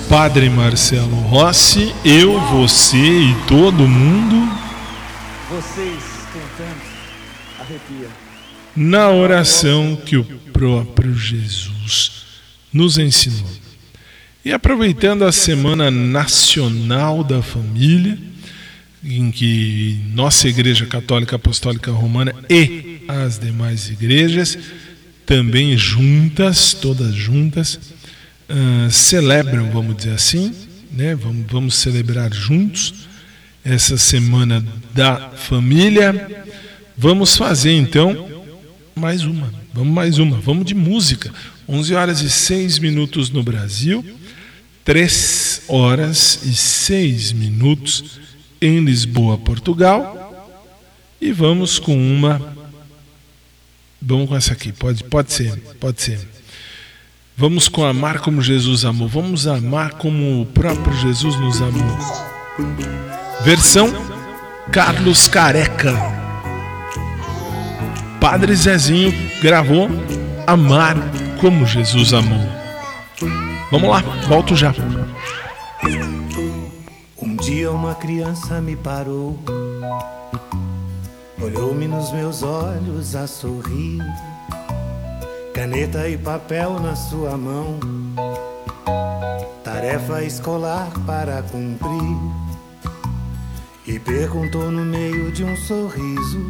Padre Marcelo Rossi, eu, você e todo mundo Vocês. Na oração que o próprio Jesus nos ensinou. E aproveitando a Semana Nacional da Família, em que nossa Igreja Católica Apostólica Romana e as demais igrejas, também juntas, todas juntas, ah, celebram, vamos dizer assim, né? vamos, vamos celebrar juntos essa Semana da Família. Vamos fazer então mais uma, vamos mais uma, vamos de música. 11 horas e 6 minutos no Brasil, 3 horas e 6 minutos em Lisboa, Portugal. E vamos com uma. Vamos com essa aqui, pode, pode ser, pode ser. Vamos com amar como Jesus amou. Vamos amar como o próprio Jesus nos amou. Versão Carlos Careca. Padre Zezinho gravou Amar como Jesus amou. Vamos lá, volto já. Um dia uma criança me parou, olhou-me nos meus olhos a sorrir, caneta e papel na sua mão, tarefa escolar para cumprir. E perguntou no meio de um sorriso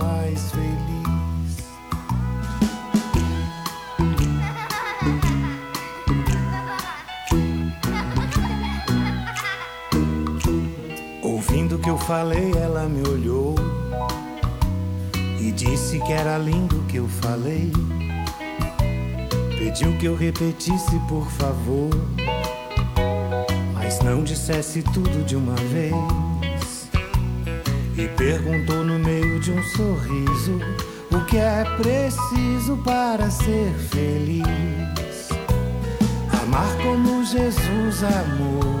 eu falei, ela me olhou e disse que era lindo o que eu falei. Pediu que eu repetisse, por favor, mas não dissesse tudo de uma vez. E perguntou no meio de um sorriso o que é preciso para ser feliz. Amar como Jesus amou,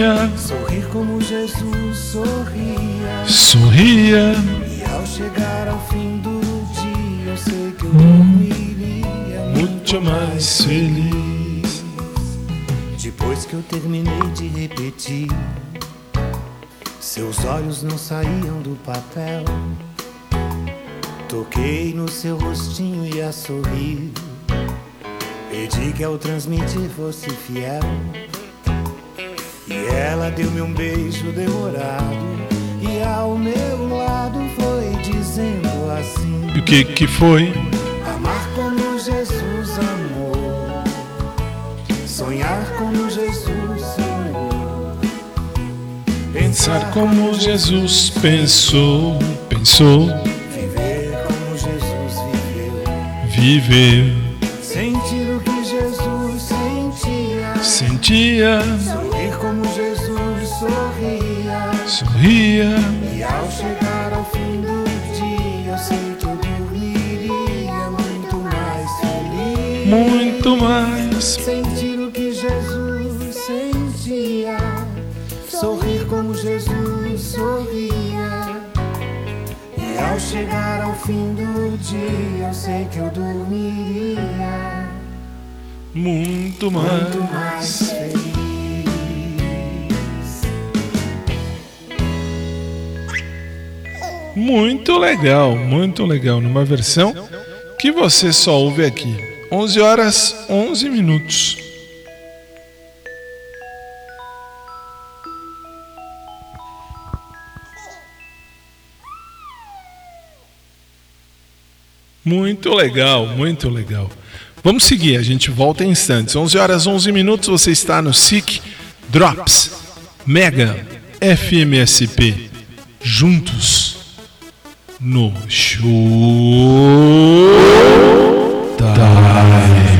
Tia, Sorrir como Jesus sorria. sorria. E ao chegar ao fim do dia, eu sei que eu dormiria Muito mais feliz. Depois que eu terminei de repetir, seus olhos não saíam do papel. Toquei no seu rostinho e a sorrir. Pedi que ao transmitir fosse fiel. E ela deu-me um beijo demorado. E ao meu lado foi dizendo assim: O que que foi? Amar como Jesus amou. Sonhar como Jesus sonhou. Pensar como Jesus pensou, pensou. Viver como Jesus viveu. Viveu. Sentir o que Jesus sentia. Sentia eu dormiria muito mais, muito mais feliz. Muito legal, muito legal. Numa versão que você só ouve aqui. 11 horas 11 minutos. Muito legal, muito legal. Vamos seguir, a gente volta em instantes. 11 horas 11 minutos, você está no SIC Drops Mega FMSP. Juntos no show. Time.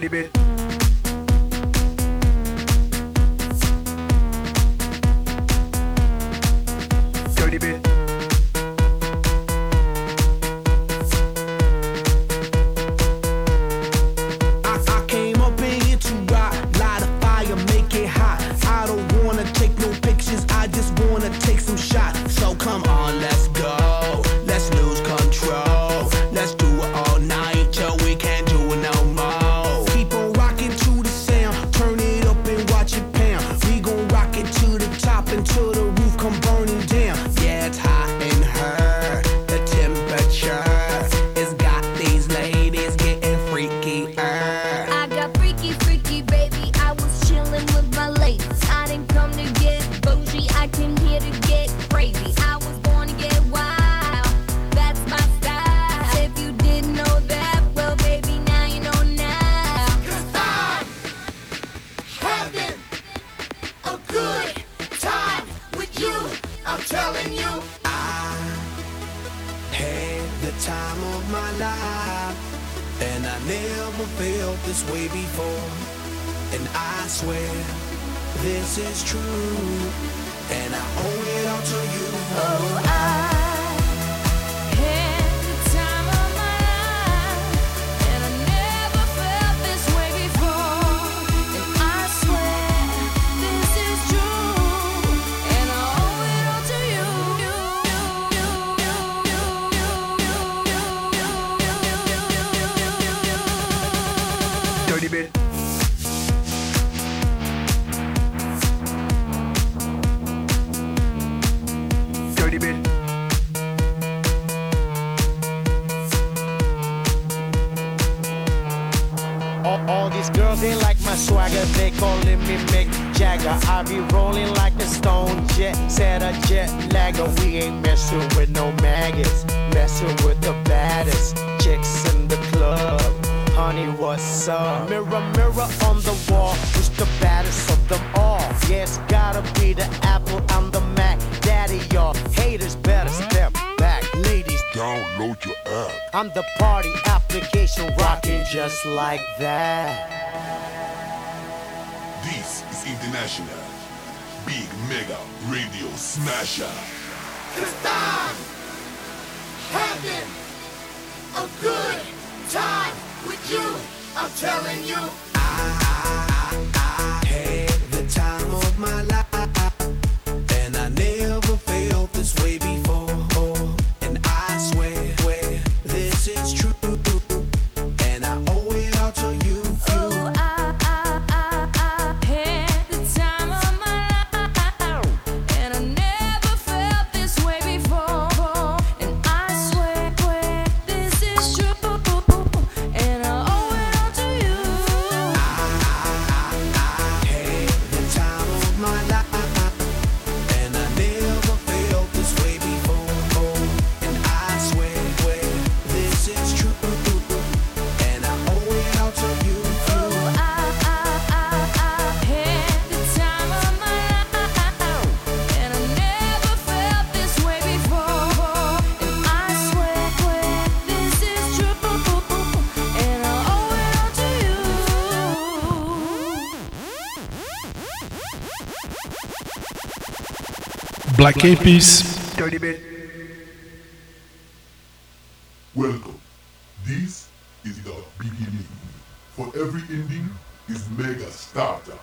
dirty bitch. Black Eyed Peas. Welcome. This is the beginning. For every ending is mega starter.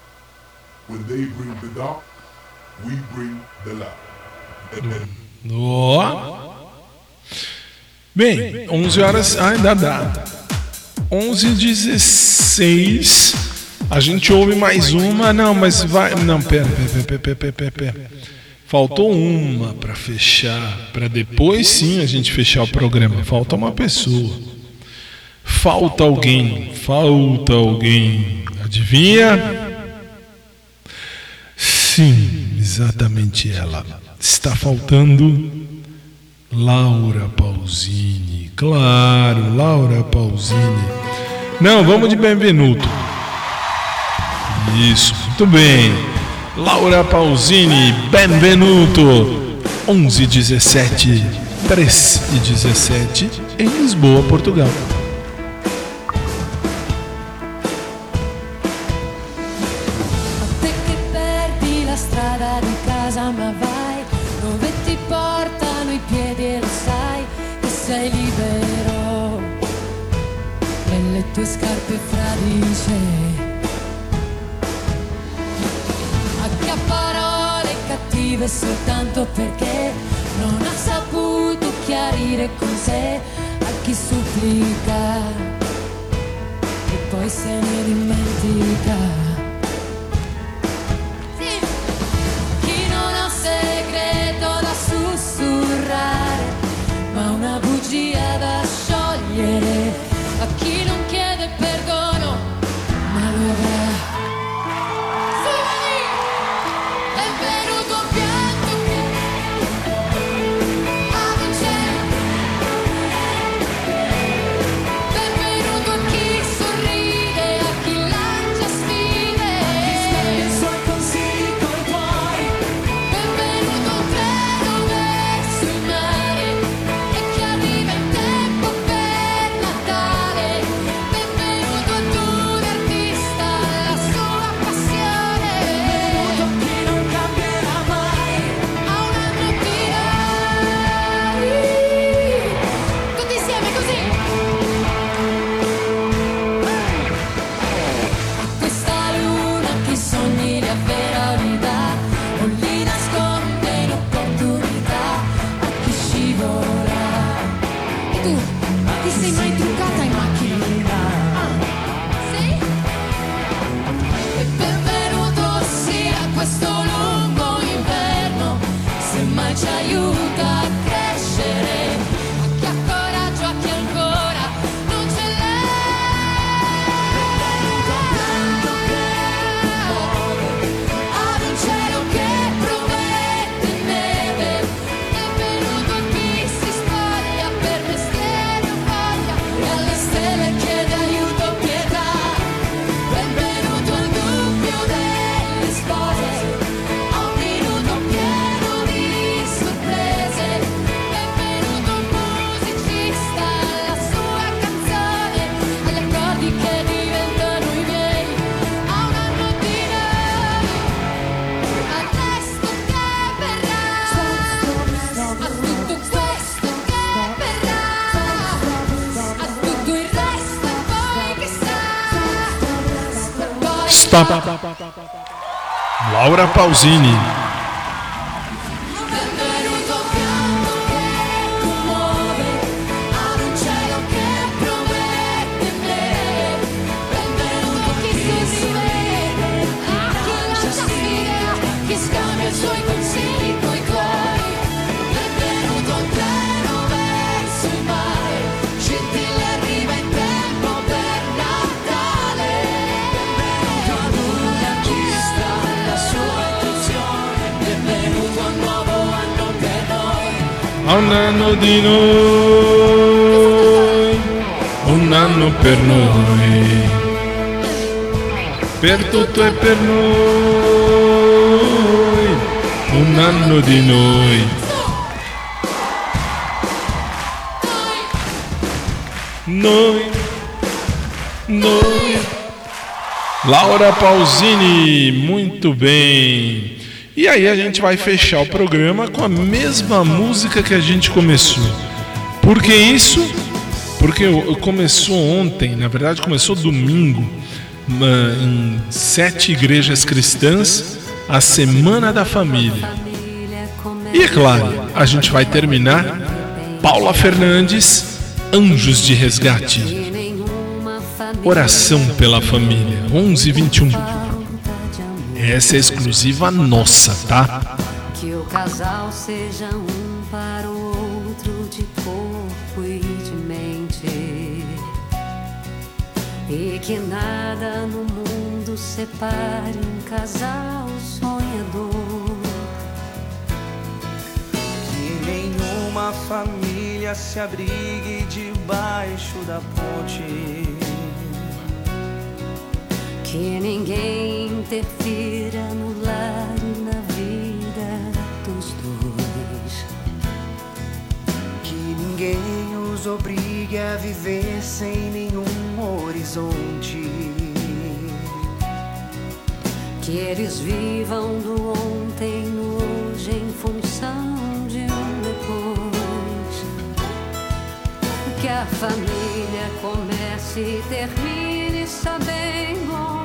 When they bring the dark, we bring the light. And then Ó. Bem, 11 horas. Ah, ainda dá. 11 h 16. A gente ouve mais uma. Não, mas vai. Não, pera, pera, pera, pera, pera, pera. Faltou uma para fechar. Para depois sim a gente fechar o programa. Falta uma pessoa. Falta alguém. Falta alguém. Adivinha? Sim, exatamente ela. Está faltando Laura Pausini. Claro, Laura Pausini. Não, vamos de Benvenuto. Isso, muito bem. Laura Pausini, Benvenuto. 11 17 3 e 17 em Lisboa, Portugal. Te che perdi la strada di casa ma cattive soltanto perché non ha saputo chiarire con sé a chi supplica. E poi se ne dimentica Laura Pausini. Di noi, un anno per noi, per tutto e per noi, un anno di noi. Noi, noi. Laura Pausini, muito bem. E aí a gente vai fechar o programa com a mesma música que a gente começou. Por que isso? Porque começou ontem, na verdade começou domingo, em sete igrejas cristãs, a Semana da Família. E é claro, a gente vai terminar Paula Fernandes, Anjos de Resgate. Oração pela família, 11 21. Essa é exclusiva nossa, tá? Que o casal seja um para o outro de corpo e de mente. E que nada no mundo separe um casal sonhador. Que nenhuma família se abrigue debaixo da ponte. Que ninguém interfira no lar e na vida dos dois. Que ninguém os obrigue a viver sem nenhum horizonte. Que eles vivam do ontem no hoje em função de um depois. Que a família comece e termine sabendo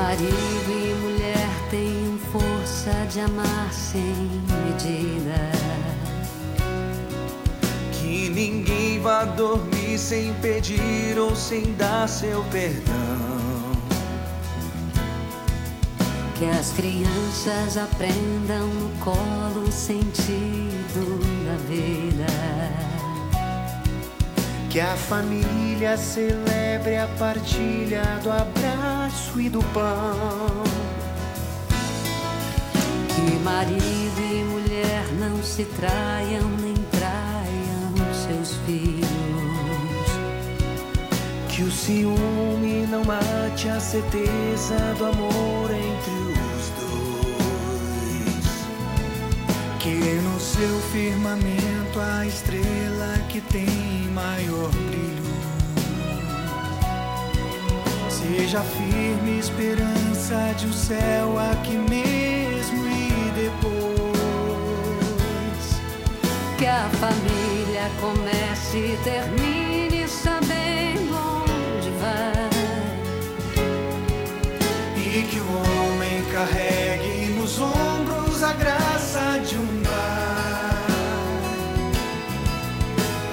marido e mulher tenham força de amar sem medida. Que ninguém vá dormir sem pedir ou sem dar seu perdão. Que as crianças aprendam no colo o sentido da vida. Que a família celebre a partilha do abraço e do pão. Que marido e mulher não se traiam nem traiam seus filhos. Que o ciúme não mate a certeza do amor entre os dois. Que no seu firmamento a estrela que tem maior brilho seja firme esperança de o céu aqui mesmo e depois. Que a família comece e termine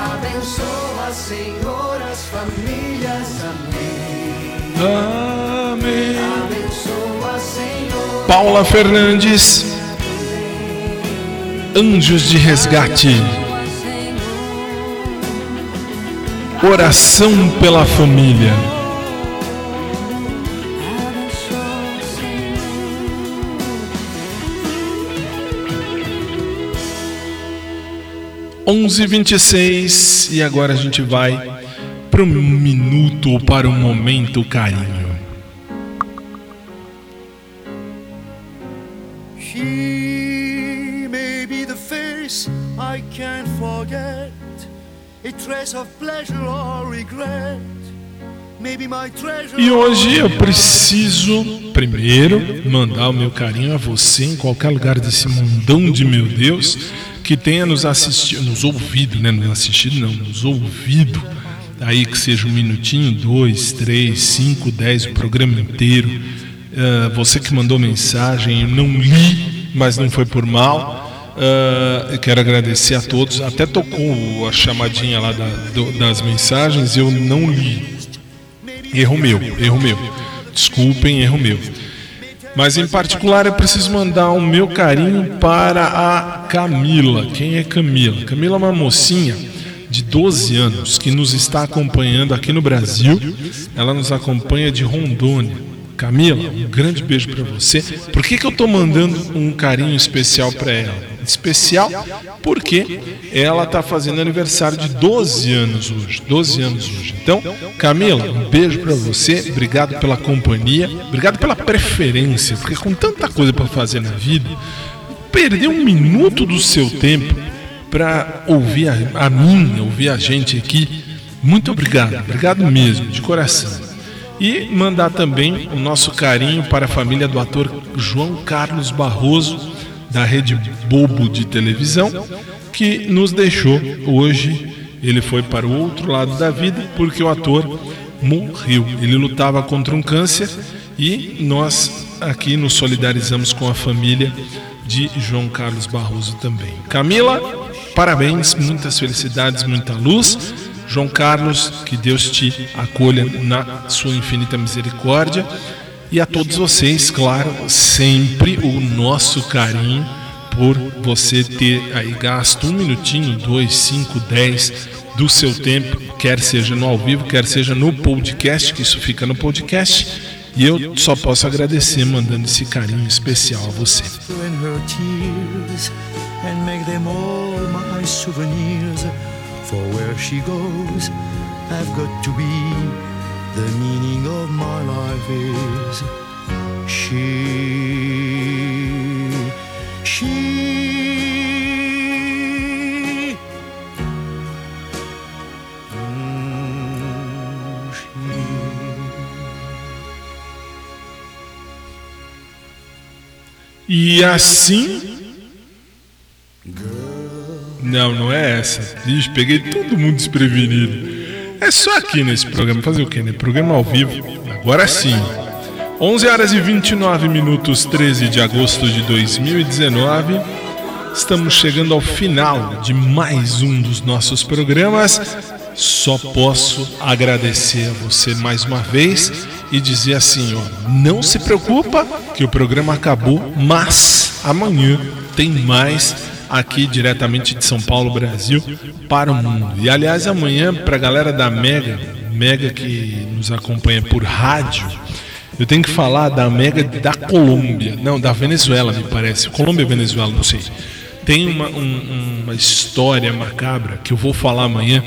Abençoa, Senhor, as famílias, amém. Amém. Abençoa, Senhor. Paula Fernandes, Anjos de Resgate. Oração pela família. 11:26 e agora a gente vai para um minuto ou para um momento carinho. She may be the face I can't forget, a trace of pleasure or regret. E hoje eu preciso, primeiro, mandar o meu carinho a você em qualquer lugar desse mundão de meu Deus que tenha nos assistido, nos ouvido, né? Nos assistido não, nos ouvido. Aí que seja um minutinho, dois, três, cinco, dez, o programa inteiro. Uh, você que mandou mensagem, eu não li, mas não foi por mal. Uh, eu quero agradecer a todos. Até tocou a chamadinha lá da, do, das mensagens, eu não li. Erro meu, erro meu. Desculpem, erro meu. Mas em particular eu preciso mandar o meu carinho para a Camila. Quem é Camila? Camila é uma mocinha de 12 anos que nos está acompanhando aqui no Brasil. Ela nos acompanha de Rondônia. Camila, um grande beijo para você. Por que, que eu estou mandando um carinho especial para ela? Especial porque ela está fazendo aniversário de 12 anos hoje. 12 anos hoje. Então, Camila, um beijo para você. Obrigado pela companhia. Obrigado pela preferência. Porque com tanta coisa para fazer na vida, perder um minuto do seu tempo para ouvir a, a mim, ouvir a gente aqui. Muito obrigado. Obrigado mesmo, de coração. E mandar também o nosso carinho para a família do ator João Carlos Barroso, da Rede Bobo de televisão, que nos deixou hoje. Ele foi para o outro lado da vida porque o ator morreu. Ele lutava contra um câncer e nós aqui nos solidarizamos com a família de João Carlos Barroso também. Camila, parabéns, muitas felicidades, muita luz. João Carlos, que Deus te acolha na sua infinita misericórdia. E a todos vocês, claro, sempre o nosso carinho por você ter aí gasto um minutinho, dois, cinco, dez do seu tempo, quer seja no ao vivo, quer seja no podcast, que isso fica no podcast. E eu só posso agradecer mandando esse carinho especial a você. and The meaning of my life is she. She. Mm, she. E assim. Não, não é essa. Ixi, peguei todo mundo desprevenido. É só aqui nesse programa. Fazer o quê, né? Programa ao vivo. Agora sim. 11 horas e 29 minutos, 13 de agosto de 2019. Estamos chegando ao final de mais um dos nossos programas. Só posso agradecer a você mais uma vez e dizer assim, ó, não se preocupa que o programa acabou, mas amanhã tem mais aqui diretamente de São Paulo, Brasil, para o mundo. E aliás, amanhã para a galera da Mega, Mega que nos acompanha por rádio, eu tenho que falar da Mega da Colômbia, não, da Venezuela, me parece. Colômbia, Venezuela, não sei. Tem uma, um- uma história macabra que eu vou falar amanhã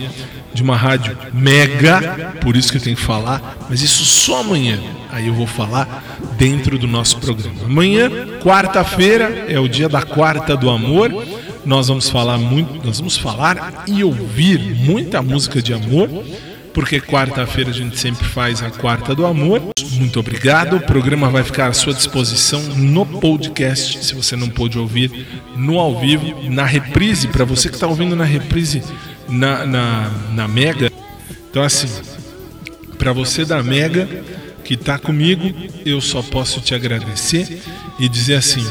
de uma rádio mega, por isso que eu tenho que falar, mas isso só amanhã. Aí eu vou falar dentro do nosso programa. Amanhã, quarta-feira, é o dia da quarta do amor. Nós vamos falar muito, nós vamos falar e ouvir muita música de amor, porque quarta-feira a gente sempre faz a quarta do amor. Muito obrigado. O programa vai ficar à sua disposição no podcast, se você não pôde ouvir no ao vivo, na reprise, para você que está ouvindo na reprise na, na, na Mega. Então, assim, para você da Mega que está comigo, eu só posso te agradecer e dizer assim: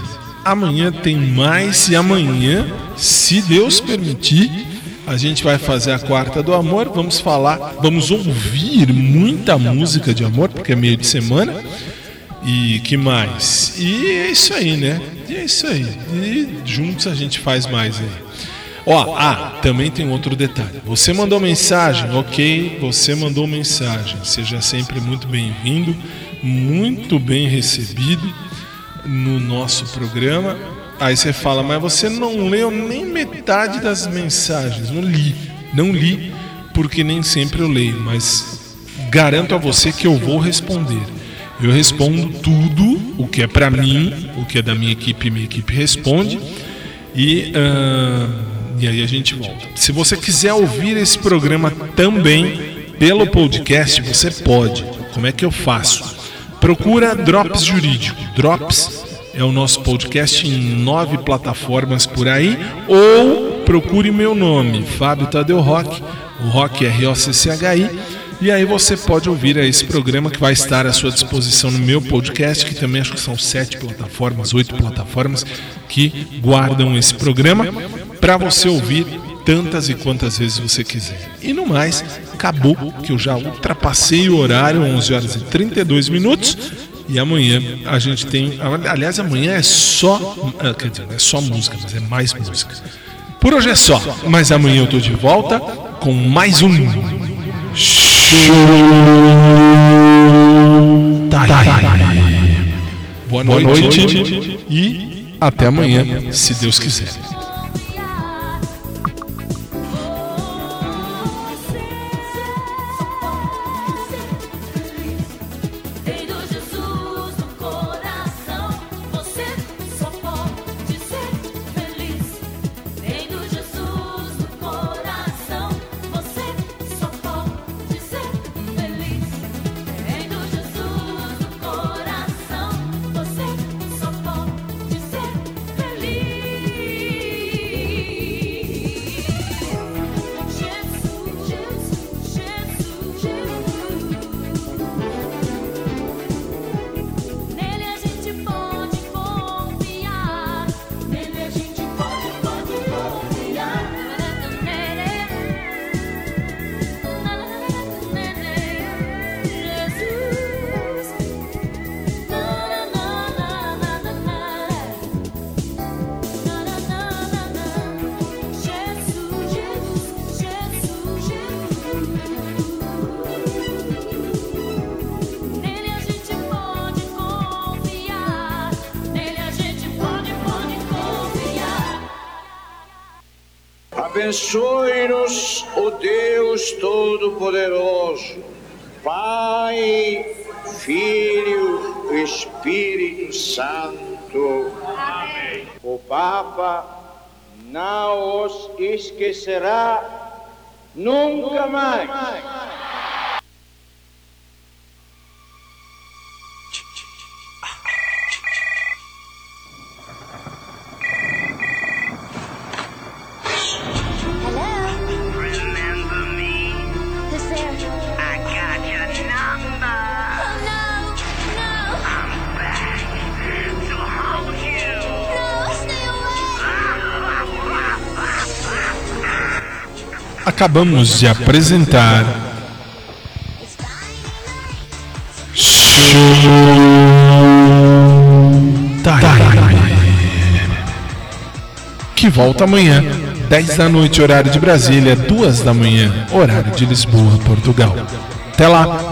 amanhã tem mais e amanhã, se Deus permitir, a gente vai fazer a quarta do amor. Vamos falar, vamos ouvir muita música de amor, porque é meio de semana. E que mais? E é isso aí, né? E é isso aí. E juntos a gente faz mais aí. Ó, ah, também tem outro detalhe. Você mandou mensagem, ok? Você mandou mensagem. Seja sempre muito bem-vindo, muito bem recebido no nosso programa. Aí você fala, mas você não leu nem metade das mensagens. Não li, não li, porque nem sempre eu leio, mas garanto a você que eu vou responder. Eu respondo tudo o que é pra mim, o que é da minha equipe, minha equipe responde. E, ah, E aí a gente volta. Se você quiser ouvir esse programa também pelo podcast, você pode. Como é que eu faço? Procura Drops Jurídico. Drops é o nosso podcast em nove plataformas por aí. Ou procure meu nome, Fábio Tadeu Rock. O Rock é R-O-C-C-H-I. E aí você pode ouvir esse programa que vai estar à sua disposição no meu podcast, que também acho que são sete plataformas, oito plataformas que guardam esse programa para você ouvir tantas e quantas vezes você quiser. E no mais, acabou que eu já ultrapassei o horário, 11 horas e 32 minutos. E amanhã a gente tem. Aliás, amanhã é só. ah, Quer dizer, não é só música, mas é mais música. Por hoje é só, mas amanhã eu tô de volta com mais um. Showtime. Boa Boa noite. e até amanhã, se Deus quiser. Espírito Santo. O Papa não os esquecerá nunca mais. Acabamos de apresentar. Showtime. Que volta amanhã, 10 da noite, horário de Brasília, 2 da manhã, horário de Lisboa, Portugal. Até lá!